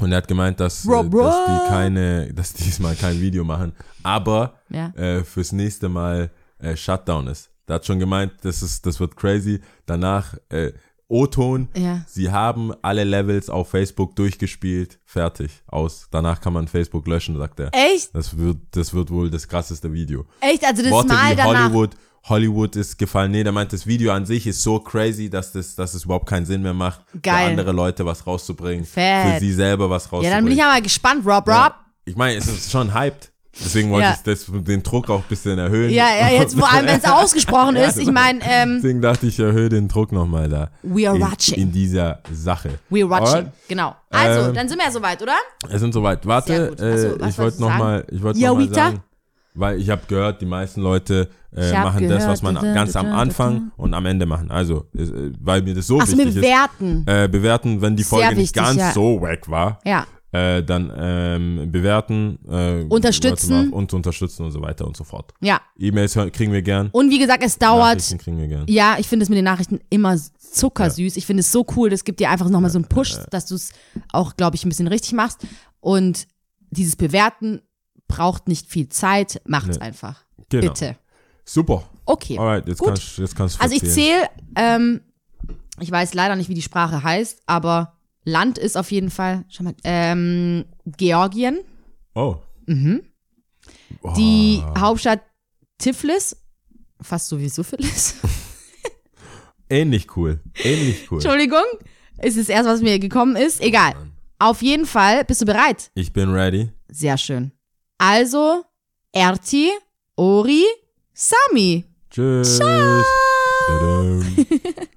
Und er hat gemeint, dass, äh,
Rob,
dass
Rob.
die keine, dass die diesmal kein Video machen, aber
Ja.
äh, fürs nächste Mal äh, Shutdown ist. Der hat schon gemeint, das ist, das wird crazy. Danach äh, O-Ton.
Ja.
Sie haben alle Levels auf Facebook durchgespielt, fertig, aus. Danach kann man Facebook löschen, sagt er.
Echt?
Das wird, das wird wohl das krasseste Video.
Echt? Also das
Worte
Mal
wie
danach.
Hollywood, Hollywood ist gefallen. Nee, der meint, das Video an sich ist so crazy, dass das, dass es überhaupt keinen Sinn mehr macht,
Geil.
für andere Leute was rauszubringen,
Fett.
für sie selber was rauszubringen.
Ja, dann bin ich ja mal gespannt, Rob, Rob.
Ja. Ich meine, es ist schon hyped. Deswegen wollte
Ja.
ich das, den Druck auch ein bisschen erhöhen.
Ja, ja, jetzt vor allem, wenn es ausgesprochen ist. Ich meine, ähm,
Deswegen dachte ich, ich erhöhe den Druck nochmal da.
We are
in,
watching.
In dieser Sache.
we're watching.
Alright.
Genau. Also,
Ähm,
dann sind wir ja soweit, oder?
Wir sind soweit. Warte.
Achso,
äh, ich wollte nochmal,
Ja,
noch mal sagen, weil ich habe gehört, die meisten Leute äh, machen das, was
gehört,
man ganz am. Anfang und am Ende machen. Also, äh, weil mir das so
Achso,
wichtig
bewerten.
ist. Äh, bewerten, wenn die Folge nicht
wichtig,
ganz
ja.
so wack war.
Ja.
Äh, dann ähm, bewerten, äh,
Unterstützen.
und unterstützen und so weiter und so fort.
Ja.
E-Mails kriegen wir gern.
Und wie gesagt, es dauert.
Nachrichten kriegen wir gern.
Ja, ich finde es mit den Nachrichten immer zuckersüß. Ich finde es so cool. Das gibt dir einfach nochmal so einen Push, dass du es auch, glaube ich, ein bisschen richtig machst. Und dieses Bewerten braucht nicht viel Zeit. Macht's
Nee.
einfach.
Genau.
Bitte.
Super.
Okay.
Alright, jetzt
Gut.
kannst, jetzt kannst du
Also ich zähle, ähm, ich weiß leider nicht, wie die Sprache heißt, aber Land ist auf jeden Fall, schau mal, ähm, Georgien.
Oh.
Die
Oh.
Hauptstadt Tiflis, fast so wie Syphilis.
Ähnlich cool. Ähnlich cool.
Entschuldigung, ist das erste, was mir gekommen ist. Egal. Auf jeden Fall, bist du bereit?
Ich bin ready.
Sehr schön. Also, Erti, Ori, Sami.
Tschüss. Tadam.